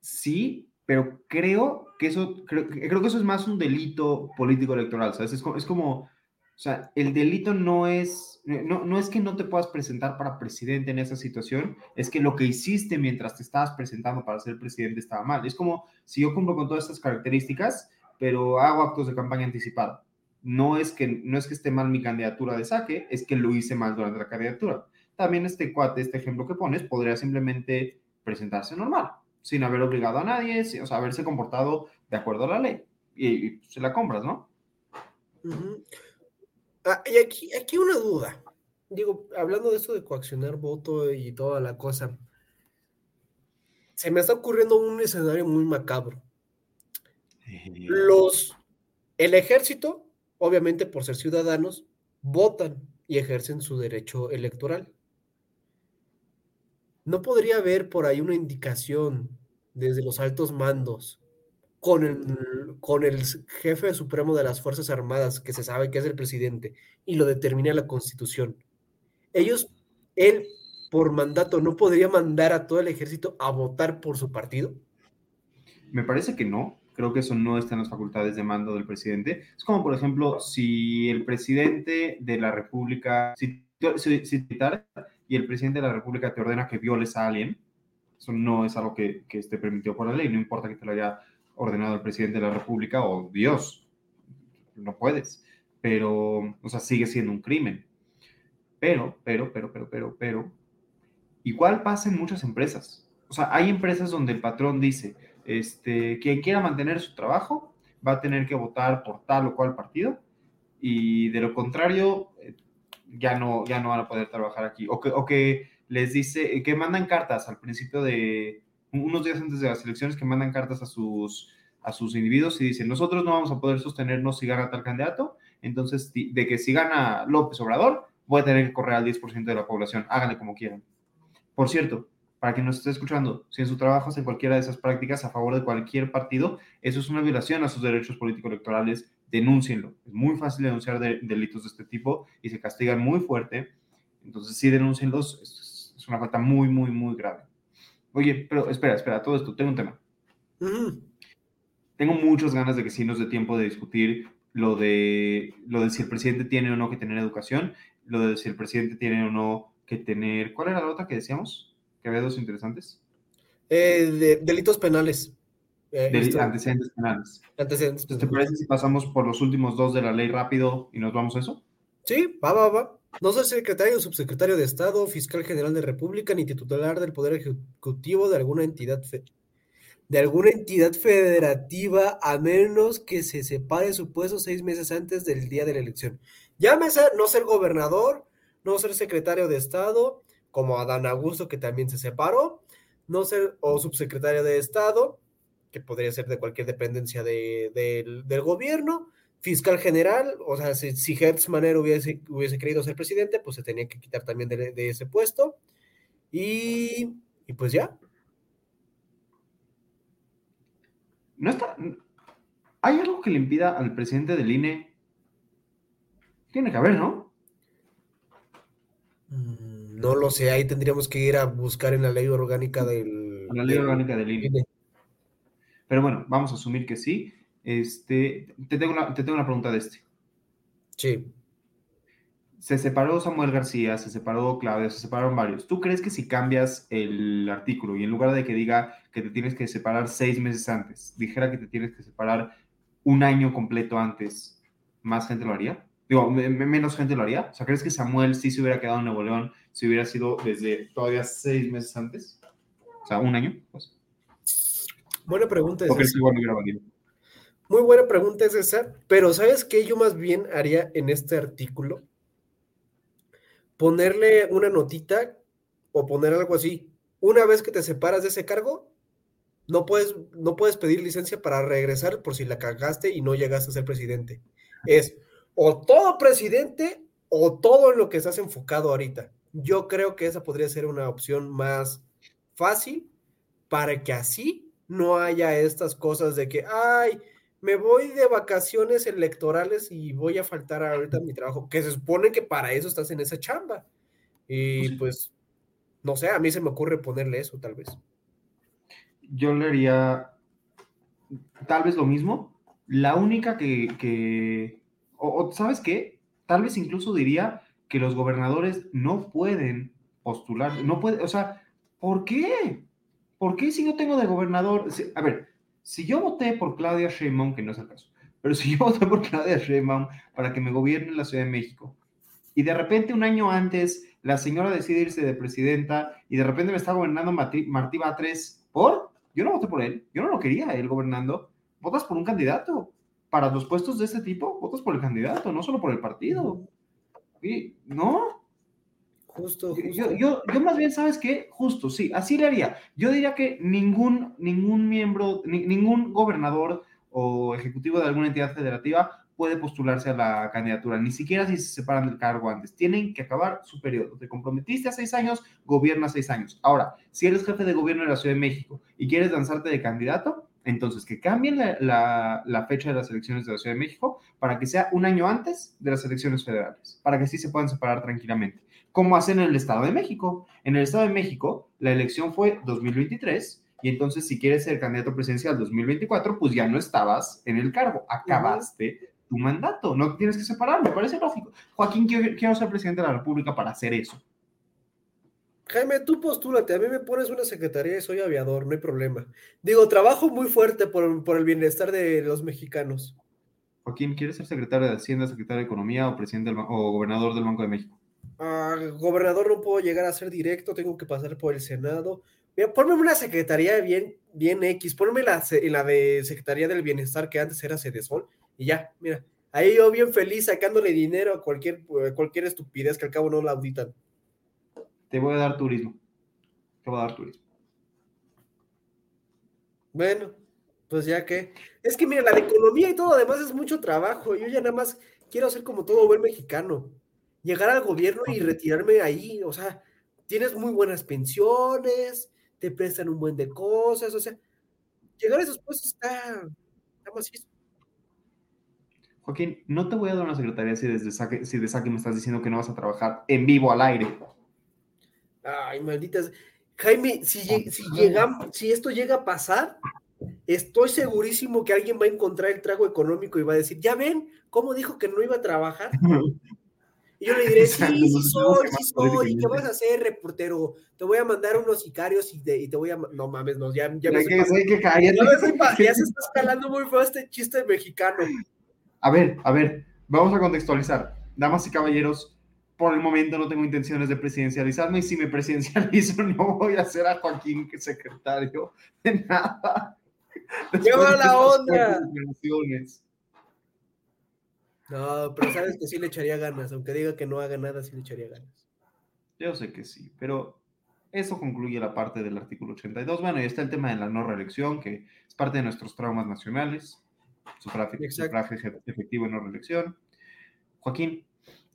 Sí, pero creo que eso, creo, creo que eso es más un delito político electoral, ¿sabes? Es como, es como, o sea, el delito no es, no, no es que no te puedas presentar para presidente en esa situación, es que lo que hiciste mientras te estabas presentando para ser presidente estaba mal. Es como si yo cumplo con todas estas características, pero hago actos de campaña anticipada no es que no es que esté mal mi candidatura de saque, es que lo hice mal durante la candidatura. También este cuate, este ejemplo que pones, podría simplemente presentarse normal, sin haber obligado a nadie, o sea, haberse comportado de acuerdo a la ley. Y, y se la compras, ¿no? Uh -huh. Ah, y aquí, aquí una duda. Digo, hablando de esto de coaccionar voto y toda la cosa, se me está ocurriendo un escenario muy macabro. Los, el ejército obviamente por ser ciudadanos, votan y ejercen su derecho electoral. ¿No podría haber por ahí una indicación desde los altos mandos con el, con el jefe supremo de las Fuerzas Armadas, que se sabe que es el presidente, y lo determina la Constitución? Ellos, él, por mandato, ¿no podría mandar a todo el ejército a votar por su partido? Me parece que no. Creo que eso no está en las facultades de mando del presidente. Es como, por ejemplo, si el presidente de la República, si, si, si y el presidente de la República te ordena que violes a alguien, eso no es algo que, que esté permitido por la ley, no importa que te lo haya ordenado el presidente de la República o Dios, no puedes, pero, o sea, sigue siendo un crimen. Pero, pero, pero, pero, pero, pero, igual pasa en muchas empresas. O sea, hay empresas donde el patrón dice, este, quien quiera mantener su trabajo va a tener que votar por tal o cual partido y de lo contrario, eh, ya no, ya no van a poder trabajar aquí. O que, o que les dice, que mandan cartas al principio de, unos días antes de las elecciones, que mandan cartas a sus, a sus individuos y dicen, nosotros no vamos a poder sostenernos si gana tal candidato, entonces de que si gana López Obrador, voy a tener que correr al 10% de la población, háganle como quieran. Por cierto, para quien nos esté escuchando, si en su trabajo hacen cualquiera de esas prácticas a favor de cualquier partido, eso es una violación a sus derechos político-electorales, denúncienlo. Es muy fácil denunciar delitos de este tipo y se castigan muy fuerte. Entonces, sí, denúncienlos. Es, es una falta muy, muy, muy grave. Oye, pero espera, espera, todo esto, tengo un tema. Tengo muchas ganas de que sí nos dé tiempo de discutir lo de, lo de si el presidente tiene o no que tener educación, lo de si el presidente tiene o no que tener. ¿Cuál era la otra que decíamos? Que había dos interesantes. Eh, de, delitos penales. Eh, antecedentes penales. Antecedentes ¿Te parece si pasamos por los últimos dos de la ley rápido y nos vamos a eso? Sí, va, va, va. No soy secretario subsecretario de Estado, fiscal general de República, ni titular del Poder Ejecutivo de alguna entidad de alguna entidad federativa a menos que se separe su puesto seis meses antes del día de la elección. Llámese no ser gobernador, no ser secretario de Estado, como Adán Augusto, que también se separó, no ser o subsecretario de Estado, que podría ser de cualquier dependencia del gobierno, fiscal general, o sea, si, si Hertz Manero hubiese, hubiese querido ser presidente, pues se tenía que quitar también de, ese puesto. Y, y, pues ya. No está. ¿Hay algo que le impida al presidente del INE? Tiene que haber, ¿no? Mm, no lo sé, ahí tendríamos que ir a buscar en la ley orgánica del. la ley orgánica del INE. Pero bueno, vamos a asumir que sí. Este, te tengo una, te tengo una pregunta de este. Sí. Se separó Samuel García, se separó Claudia, se separaron varios. ¿Tú crees que si cambias el artículo y en lugar de que diga que te tienes que separar seis meses antes, dijera que te tienes que separar un año completo antes, más gente lo haría? Digo, menos gente lo haría. O sea, ¿crees que Samuel sí se hubiera quedado en Nuevo León si hubiera sido desde todavía seis meses antes? O sea, un año, pues. Buena pregunta. ¿O crees que igual no hubiera valido? Muy buena pregunta es esa, pero ¿sabes qué yo más bien haría en este artículo? Ponerle una notita o poner algo así. Una vez que te separas de ese cargo, no puedes, no puedes pedir licencia para regresar por si la cagaste y no llegaste a ser presidente. Es o todo presidente o todo en lo que estás enfocado ahorita. Yo creo que esa podría ser una opción más fácil para que así no haya estas cosas de que, ay, me voy de vacaciones electorales y voy a faltar ahorita a mi trabajo, que se supone que para eso estás en esa chamba. Y pues, no sé, a mí se me ocurre ponerle eso, tal vez. Yo le haría tal vez lo mismo. La única que, o, ¿sabes qué? Tal vez incluso diría que los gobernadores no pueden postular, no puede, o sea, ¿por qué? ¿Por qué si no tengo de gobernador? A ver, si yo voté por Claudia Sheinbaum, que no es el caso, pero si yo voté por Claudia Sheinbaum para que me gobierne la Ciudad de México, y de repente un año antes la señora decide irse de presidenta y de repente me está gobernando Martí, Martí Batres, ¿por? Yo no voté por él, yo no lo quería él gobernando. Votas por un candidato. Para los puestos de este tipo, votas por el candidato, no solo por el partido. Y, ¿No? Justo, Yo, yo, yo, más bien, ¿sabes qué? Justo, sí, así le haría. Yo diría que ningún, ningún miembro, ningún gobernador o ejecutivo de alguna entidad federativa puede postularse a la candidatura, ni siquiera si se separan del cargo antes. Tienen que acabar su periodo. Te comprometiste a seis años, gobierna seis años. Ahora, si eres jefe de gobierno de la Ciudad de México y quieres lanzarte de candidato, entonces que cambien la, la, la, fecha de las elecciones de la Ciudad de México para que sea un año antes de las elecciones federales, para que sí se puedan separar tranquilamente como hacen en el Estado de México. En el Estado de México, la elección fue 2023 y entonces si quieres ser candidato presidencial 2024, pues ya no estabas en el cargo, acabaste tu mandato, no tienes que separar, me parece lógico. Joaquín, quiero, ser presidente de la República para hacer eso. Jaime, tú postúlate, a mí me pones una secretaría y soy aviador, no hay problema. Digo, trabajo muy fuerte por, por el bienestar de los mexicanos. Joaquín, ¿quieres ser secretario de Hacienda, secretario de Economía o presidente o gobernador del Banco de México? Gobernador no puedo llegar a ser directo, tengo que pasar por el Senado. Mira, ponme una secretaría bien, bien X, ponme la, la de Secretaría del Bienestar que antes era Cedesol y ya, mira, Ahí yo bien feliz sacándole dinero a cualquier, a cualquier estupidez que al cabo no la auditan. Te voy a dar turismo. Te voy a dar turismo. Bueno, pues ya que. Es que mira, la de economía y todo además es mucho trabajo. Yo ya nada más quiero hacer como todo buen mexicano. Llegar al gobierno y retirarme ahí. O sea, tienes muy buenas pensiones, te prestan un buen de cosas. O sea, llegar a esos puestos está, está macizo. Joaquín, no te voy a dar una secretaría si desde saque, si de saque me estás diciendo que no vas a trabajar en vivo al aire. Ay, malditas. Jaime, si, si, llegam- si esto llega a pasar, estoy segurísimo que alguien va a encontrar el trago económico y va a decir, ya ven, ¿cómo dijo que no iba a trabajar? *laughs* Y yo le diré, *laughs* sí, sí soy, sí soy, ¿y ¿qué políticamente. vas a hacer, reportero? Te voy a mandar unos sicarios y te, y te voy a... No mames, no, ya, ya me que, hay que cállate. ya se está escalando muy feo este chiste mexicano. A ver, a ver, vamos a contextualizar. Damas y caballeros, por el momento no tengo intenciones de presidencializarme y si me presidencializo *laughs* no voy a ser a Joaquín que secretario de nada. Después ¡Lleva de la estas onda! No, pero sabes que sí le echaría ganas, aunque diga que no haga nada, sí le echaría ganas. Yo sé que sí, pero eso concluye la parte del artículo 82. Bueno, y está el tema de la no reelección, que es parte de nuestros traumas nacionales. Sufragio, efectivo y no reelección. Joaquín,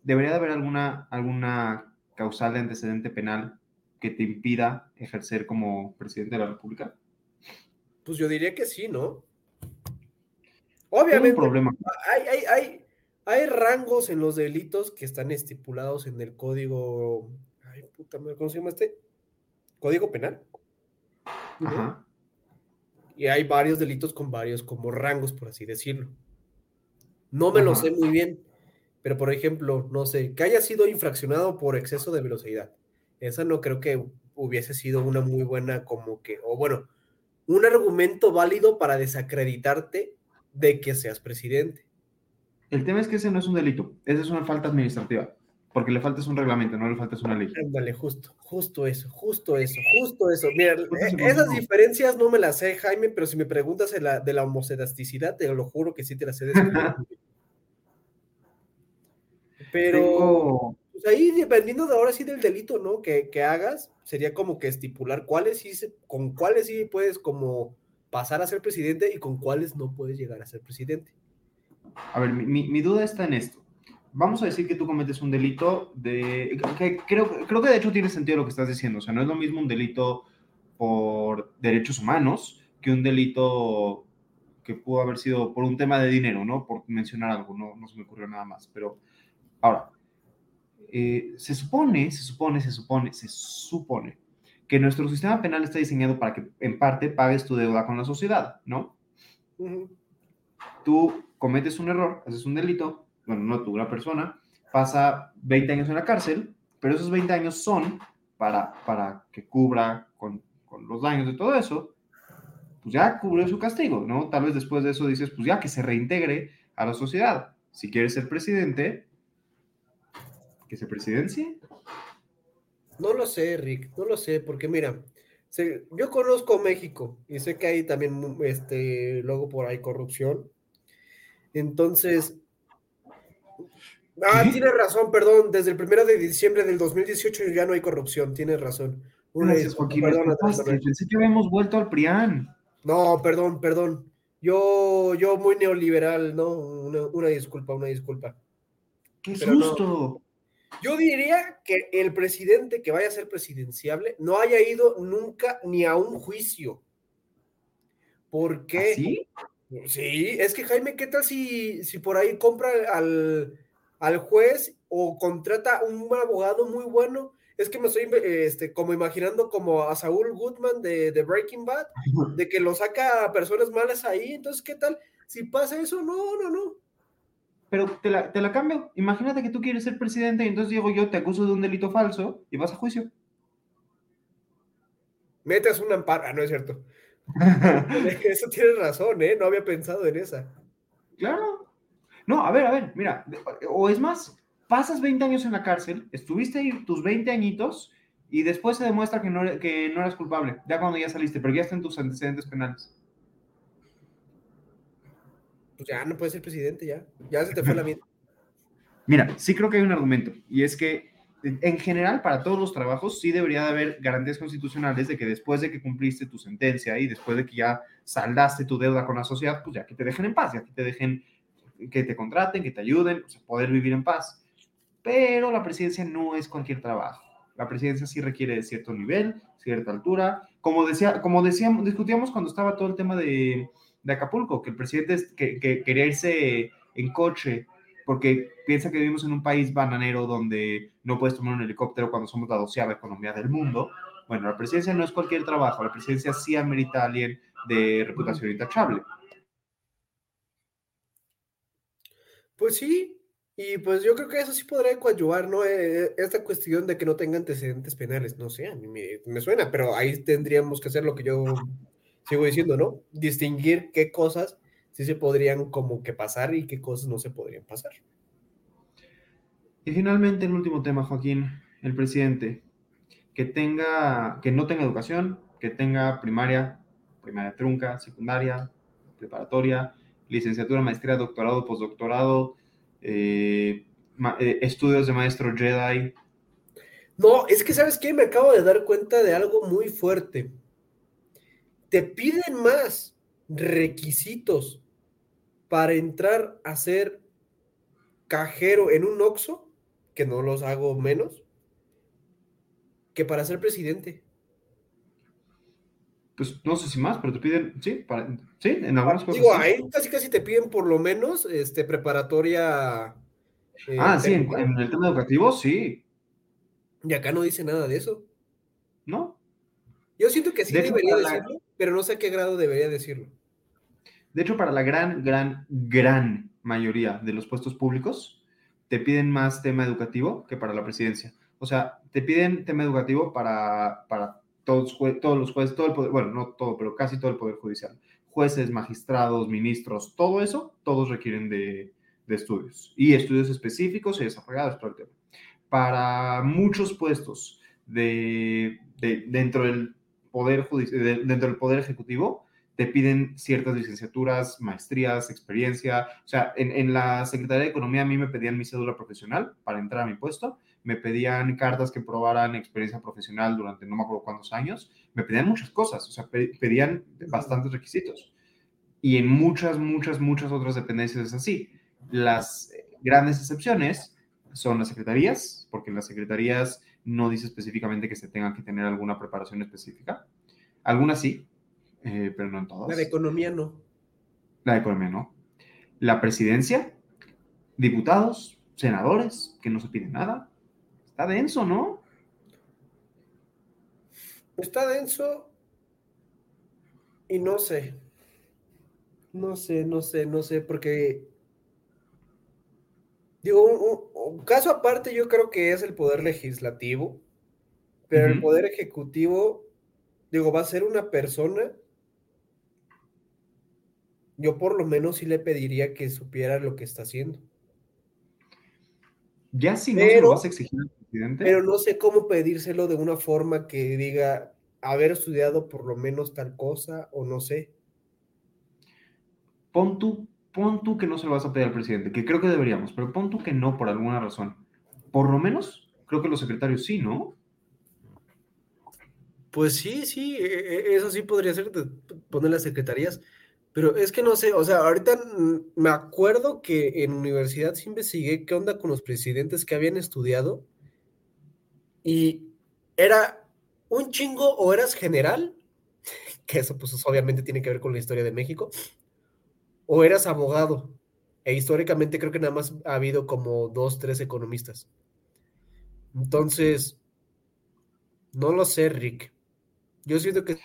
¿debería de haber alguna, alguna causal de antecedente penal que te impida ejercer como presidente de la República? Pues yo diría que sí, ¿no? Obviamente, problema. hay, hay, hay, hay rangos en los delitos que están estipulados en el código. Ay, puta madre, ¿cómo se llama este? Código penal. Y hay varios delitos con varios como rangos, por así decirlo. No me lo sé muy bien, pero por ejemplo, no sé, que haya sido infraccionado por exceso de velocidad. Esa no creo que hubiese sido una muy buena como que, o bueno, un argumento válido para desacreditarte de que seas presidente. El tema es que ese no es un delito, esa es una falta administrativa, porque le faltas un reglamento, no le faltas una ley. Ándale, justo, justo eso, justo eso, justo eso. Mira, eh, esas diferencias no me las sé, Jaime, pero si me preguntas de la, de la homosexualidad, te lo juro que sí te las sé. *laughs* Pero Tengo- pues ahí, dependiendo de ahora sí del delito, ¿no? Que, que hagas, sería como que estipular cuáles sí, con cuáles sí puedes como pasar a ser presidente y con cuáles no puedes llegar a ser presidente. A ver, mi, duda está en esto. Vamos a decir que tú cometes un delito de... que creo, creo que de hecho tiene sentido lo que estás diciendo. O sea, no es lo mismo un delito por derechos humanos que un delito que pudo haber sido por un tema de dinero, ¿no? Por mencionar algo, no, no se me ocurrió nada más. Pero ahora, eh, se supone, se supone, se supone, se supone que nuestro sistema penal está diseñado para que en parte pagues tu deuda con la sociedad, ¿no? Tú cometes un error, haces un delito, bueno, no tú, una persona, pasa 20 años en la cárcel, pero esos 20 años son para, para que cubra con, con los daños de todo eso, pues ya cubrió su castigo, ¿no? Tal vez después de eso dices, pues ya que se reintegre a la sociedad. Si quieres ser presidente, que se presidencie. No lo sé, Rick, no lo sé, porque mira, yo conozco México y sé que hay también, este, luego por ahí corrupción. Entonces, ah, tienes razón, perdón, desde el primero de diciembre del 2018 ya no hay corrupción, tienes razón. Una Gracias, Joaquín, perdón. Manuel. Pensé que habíamos vuelto al PRIAN. No, perdón, perdón. Yo, yo muy neoliberal, ¿no? Una, una disculpa, una disculpa. ¡Qué Pero no. susto! Yo diría que el presidente que vaya a ser presidenciable no haya ido nunca ni a un juicio. ¿Por qué? Sí, es que Jaime, ¿qué tal si, si por ahí compra al, al juez o contrata un abogado muy bueno? Es que me estoy este, como imaginando como a Saúl Goodman de, de Breaking Bad, de que lo saca a personas malas ahí. Entonces, ¿qué tal? Si pasa eso, no, no, no. Pero te la, te la cambio. Imagínate que tú quieres ser presidente y entonces llego yo, te acuso de un delito falso y vas a juicio. Metes una amparo, ah, no es cierto. *laughs* Eso tienes razón, ¿eh? No había pensado en esa. claro. No, a ver, a ver, mira. O es más, pasas 20 años en la cárcel, estuviste ahí tus 20 añitos y después se demuestra que no, que no eras culpable, ya cuando ya saliste, pero ya están tus antecedentes penales. pues ya no puede ser presidente, ya. Ya se te fue la vida. *laughs* Mira, sí creo que hay un argumento, y es que en general, para todos los trabajos, sí debería de haber garantías constitucionales de que después de que cumpliste tu sentencia y después de que ya saldaste tu deuda con la sociedad, pues ya que te dejen en paz, ya que te dejen, que te contraten, que te ayuden, o poder vivir en paz. Pero la presidencia no es cualquier trabajo. La presidencia sí requiere cierto nivel, cierta altura. Como, decía, como decíamos, discutíamos cuando estaba todo el tema de, de Acapulco, que el presidente que, que quería irse en coche porque piensa que vivimos en un país bananero donde no puedes tomar un helicóptero cuando somos la doceava economía del mundo. Bueno, la presidencia no es cualquier trabajo, la presidencia sí amerita a alguien de reputación intachable. Pues sí, y pues yo creo que eso sí podría coadyuvar, ¿no? Eh, esta cuestión de que no tenga antecedentes penales, no sé, a mí me, me, suena, pero ahí tendríamos que hacer lo que yo sigo diciendo, ¿no? Distinguir qué cosas sí se podrían como que pasar y qué cosas no se podrían pasar. Y finalmente el último tema, Joaquín, el presidente, que tenga, que no tenga educación, que tenga primaria, primaria trunca, secundaria, preparatoria, licenciatura, maestría, doctorado, postdoctorado, eh, eh, estudios de maestro Jedi. No, es que sabes qué, me acabo de dar cuenta de algo muy fuerte. Te piden más requisitos para entrar a ser cajero en un Oxxo, que no los hago menos, que para ser presidente. Pues no sé si más, pero te piden, sí, para, sí, en algunas cosas. Digo, ahí casi casi te piden por lo menos este, preparatoria. Eh, ah, sí, en, en, el tema educativo, sí. Y acá no dice nada de eso. ¿No? Yo siento que sí debería decirlo, pero no sé a qué grado debería decirlo. De hecho, para la gran, gran, gran mayoría de los puestos públicos, te piden más tema educativo que para la presidencia. O sea, te piden tema educativo para, para todos, todos los jueces, todo el poder, bueno, no todo, pero casi todo el poder judicial. Jueces, magistrados, ministros, todo eso, todos requieren de, de estudios y estudios específicos y desarrollados, todo el tema. Para muchos puestos de, de dentro del poder judicial, dentro del poder ejecutivo, te piden ciertas licenciaturas, maestrías, experiencia. O sea, en, la Secretaría de Economía a mí me pedían mi cédula profesional para entrar a mi puesto, me pedían cartas que probaran experiencia profesional durante no me acuerdo cuántos años, me pedían muchas cosas, o sea, pedían bastantes requisitos. Y en muchas, muchas, muchas otras dependencias es así. Las grandes excepciones son las secretarías, porque en las secretarías no dice específicamente que se tenga que tener alguna preparación específica. Algunas sí, eh, pero no en todas. La de economía no. La de economía no. La presidencia, diputados, senadores, que no se pide nada. Está denso, ¿no? Está denso y no sé. No sé, no sé, no sé, porque digo, un, caso aparte yo creo que es el poder legislativo, pero el poder ejecutivo, digo, va a ser una persona yo por lo menos sí le pediría que supiera lo que está haciendo. Ya si no se lo vas a exigir al presidente. Pero no sé cómo pedírselo de una forma que diga haber estudiado por lo menos tal cosa o no sé. Pon tú, pon tú que no se lo vas a pedir al presidente, que creo que deberíamos, pero pon tú que no por alguna razón. Por lo menos, creo que los secretarios sí, ¿no? Pues sí, sí, e, e, eso sí podría ser, poner las secretarías. Pero es que no sé, o sea, ahorita me acuerdo que en universidad sí investigué qué onda con los presidentes que habían estudiado y era un chingo o eras general, *laughs* que eso pues obviamente tiene que ver con la historia de México, o eras abogado. E históricamente creo que nada más ha habido como dos, tres economistas. Entonces, no lo sé, Rick. Yo siento que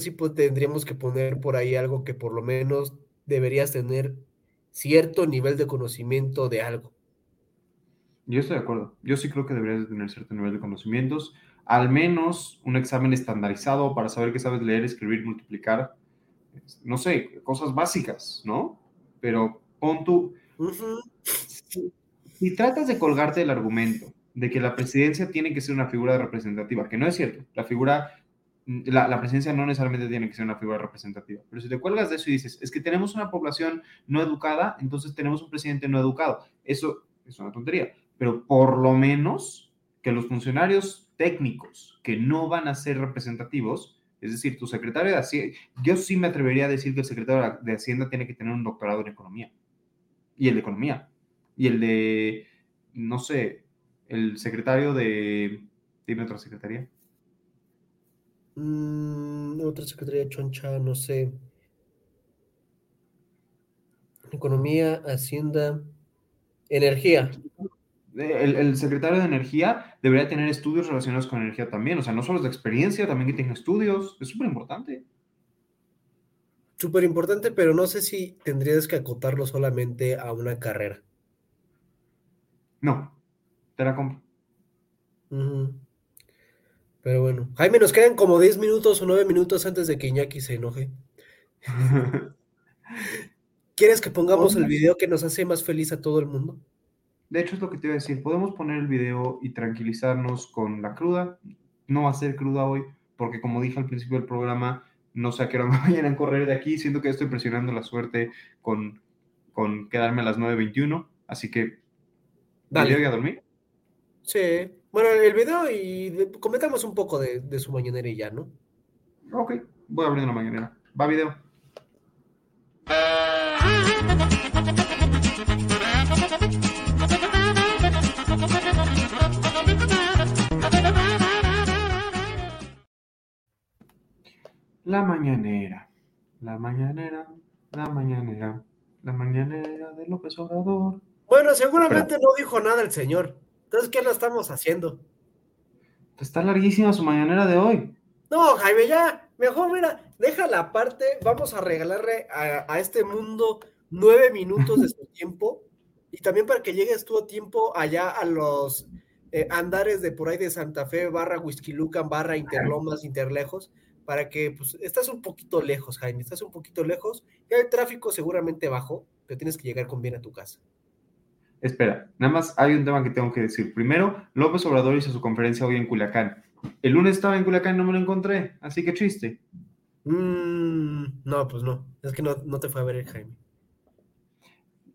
sí pues, tendríamos que poner por ahí algo que por lo menos deberías tener cierto nivel de conocimiento de algo. Yo estoy de acuerdo. Yo sí creo que deberías tener cierto nivel de conocimientos, al menos un examen estandarizado para saber que sabes leer, escribir, multiplicar, no sé, cosas básicas, ¿no? Pero pon tú, si, tratas de colgarte el argumento de que la presidencia tiene que ser una figura representativa, que no es cierto, la figura la, la, presidencia no necesariamente tiene que ser una figura representativa, pero si te cuelgas de eso y dices, es que tenemos una población no educada, entonces tenemos un presidente no educado. Eso es una tontería, pero por lo menos que los funcionarios técnicos que no van a ser representativos, es decir, tu secretario de Hacienda, yo sí me atrevería a decir que el secretario de Hacienda tiene que tener un doctorado en economía, y el de economía, y el de, no sé, el secretario de, dime otra secretaría. Mm, otra secretaría choncha, no sé. Economía, Hacienda, Energía. El, secretario de Energía debería tener estudios relacionados con energía también. O sea, no solo es de experiencia, también que tenga estudios. Es súper importante. Súper importante, pero no sé si tendrías que acotarlo solamente a una carrera. No, te la compro. Pero bueno, Jaime, nos quedan como 10 minutos o 9 minutos antes de que Iñaki se enoje. *laughs* ¿Quieres que pongamos el video que nos hace más feliz a todo el mundo? De hecho, es lo que te iba a decir. Podemos poner el video y tranquilizarnos con la cruda. No va a ser cruda hoy, porque como dije al principio del programa, no sé a qué hora me *laughs* vayan a correr de aquí. Siento que estoy presionando la suerte con, con quedarme a las 9.21. Así que, ¿Dale. ¿video y a dormir? Sí. Bueno, el video y comentamos un poco de, de su mañanera y ya, ¿no? Ok, voy a abrir la mañanera. Va video. La mañanera, la mañanera, la mañanera, la mañanera de López Obrador. Bueno, seguramente no dijo nada el señor. Entonces, ¿qué lo estamos haciendo? Está larguísima su mañanera de hoy. No, Jaime, ya, mejor mira, déjala aparte, vamos a regalarle a, este mundo nueve minutos de su *laughs* tiempo y también para que llegues tú a tiempo allá a los eh, andares de por ahí de Santa Fe, barra Whisky Lucan, barra Interlomas, Interlejos, para que, pues, estás un poquito lejos, Jaime, estás un poquito lejos, y el tráfico seguramente bajo, pero tienes que llegar con bien a tu casa. Espera, nada más hay un tema que tengo que decir. Primero, López Obrador hizo su conferencia hoy en Culiacán. El lunes estaba en Culiacán y no me lo encontré, así que triste. Mm, no, pues no, es que no, te fue a ver el Jaime.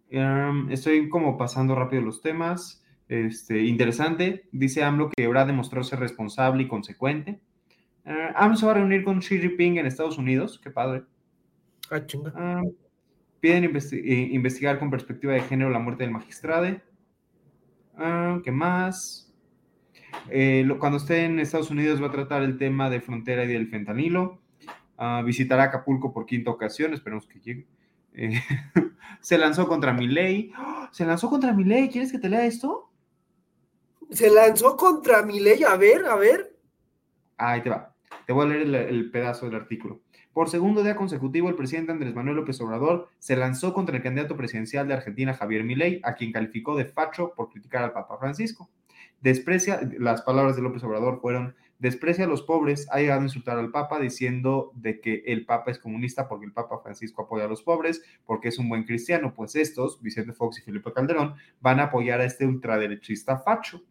Em, estoy como pasando rápido los temas. Este, interesante, dice AMLO que habrá demostrado ser responsable y consecuente. Uh, AMLO se va a reunir con Xi Jinping en Estados Unidos, qué padre. Ah, chinga. Ah, Piden eh, investigar con perspectiva de género la muerte del magistrado. Ah, ¿Qué más? Eh, cuando esté en Estados Unidos va a tratar el tema de frontera y del fentanilo. Ah, visitará Acapulco por quinta ocasión, esperemos que llegue. Eh, *laughs* se lanzó contra mi ley. ¡Oh! Se lanzó contra mi ley. ¿Quieres que te lea esto? Se lanzó contra mi ley. A ver, a ver. Ahí te va. Te voy a leer el pedazo del artículo. Por segundo día consecutivo, el presidente Andrés Manuel López Obrador se lanzó contra el candidato presidencial de Argentina, Javier Milei, a quien calificó de facho por criticar al Papa Francisco. Desprecia, las palabras de López Obrador fueron, desprecia a los pobres, ha llegado a insultar al Papa diciendo de que el Papa es comunista porque el Papa Francisco apoya a los pobres, porque es un buen cristiano, pues estos, Vicente Fox y Felipe Calderón, van a apoyar a este ultraderechista facho.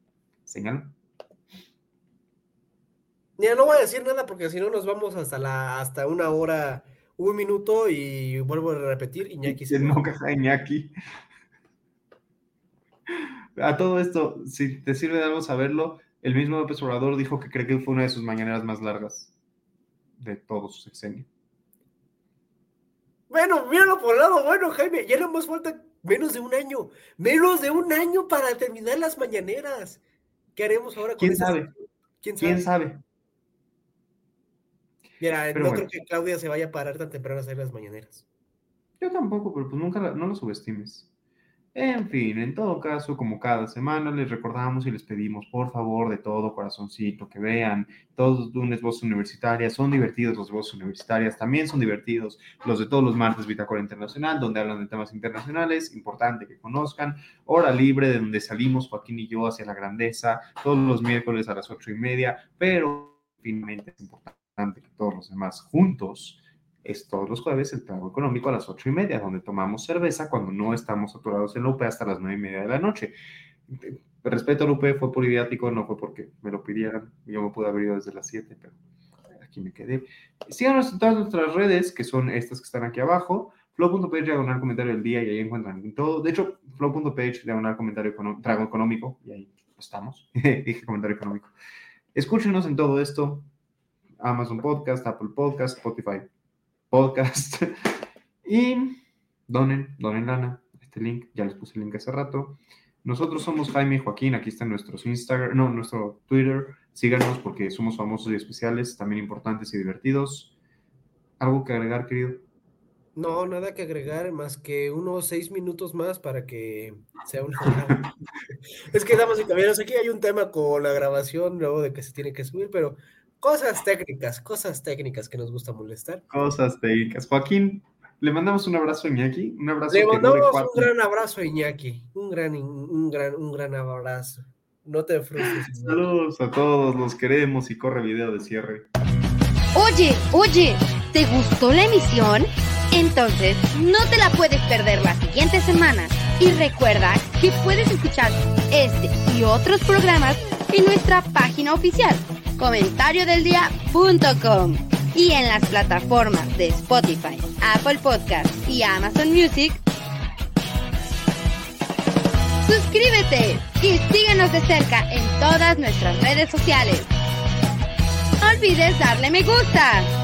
Señala. No voy a decir nada porque si no nos vamos hasta la hasta una hora, un minuto y vuelvo a repetir, Iñaki. Se no caja Iñaki. A todo esto, si te sirve de algo saberlo, el mismo López Obrador dijo que cree que fue una de sus mañaneras más largas de todo su sexenio. Bueno, míralo por el lado bueno, Jaime, ya no más falta menos de un año, menos de un año para terminar las mañaneras. ¿Qué haremos ahora con ¿Quién sabe? ¿Quién sabe? ¿Quién sabe? Mira, no creo que Claudia se vaya a parar tan temprano a hacer las mañaneras. Yo tampoco, pero pues nunca no lo subestimes. En fin, en todo caso, como cada semana, les recordamos y les pedimos, por favor, de todo corazoncito, que vean todos los lunes voces universitarias. Son divertidos los voces universitarias, también son divertidos los de todos los martes Bitácora Internacional, donde hablan de temas internacionales. Importante que conozcan. Hora libre, de donde salimos Joaquín y yo hacia la grandeza, todos los miércoles a las ocho y media, pero finalmente es importante que todos los demás juntos, es todos los jueves el trago económico a las ocho y media, donde tomamos cerveza cuando no estamos aturados en la UP hasta las nueve y media de la noche. Respeto a UP fue por idiático, no fue porque me lo pidieran, yo me pude haber ido desde las siete, pero aquí me quedé. Síganos en todas nuestras redes, que son estas que están aquí abajo. Flow.page diagonal comentario del día y ahí encuentran todo. De hecho, flow.page diagonal comentario trago económico y ahí estamos. *laughs* Dije comentario económico. Escúchenos en todo esto. Amazon Podcast, Apple Podcast, Spotify Podcast. *laughs* y donen, donen lana. Este link, ya les puse el link hace rato. Nosotros somos Jaime y Joaquín, aquí están nuestros Instagram, no, nuestro Twitter. Síganos porque somos famosos y especiales, también importantes y divertidos. ¿Algo que agregar, querido? No, nada que agregar más que unos seis minutos más para que sea hora. *laughs* Es que, damas y caballeros, aquí hay un tema con la grabación luego de que se tiene que subir, pero cosas técnicas, cosas técnicas que nos gusta molestar. Cosas técnicas. Joaquín, le mandamos un abrazo a Iñaki, un abrazo Le mandamos un gran abrazo a Iñaki, un gran, un gran, un gran abrazo. No te frustres. Saludos a todos, los queremos y corre video de cierre. Oye, oye, ¿te gustó la emisión? Entonces, no te la puedes perder la siguiente semana. Y recuerda que puedes escuchar este y otros programas en nuestra página oficial, comentariodeldia.com. Y en las plataformas de Spotify, Apple Podcast y Amazon Music. Suscríbete y síguenos de cerca en todas nuestras redes sociales. No olvides darle me gusta.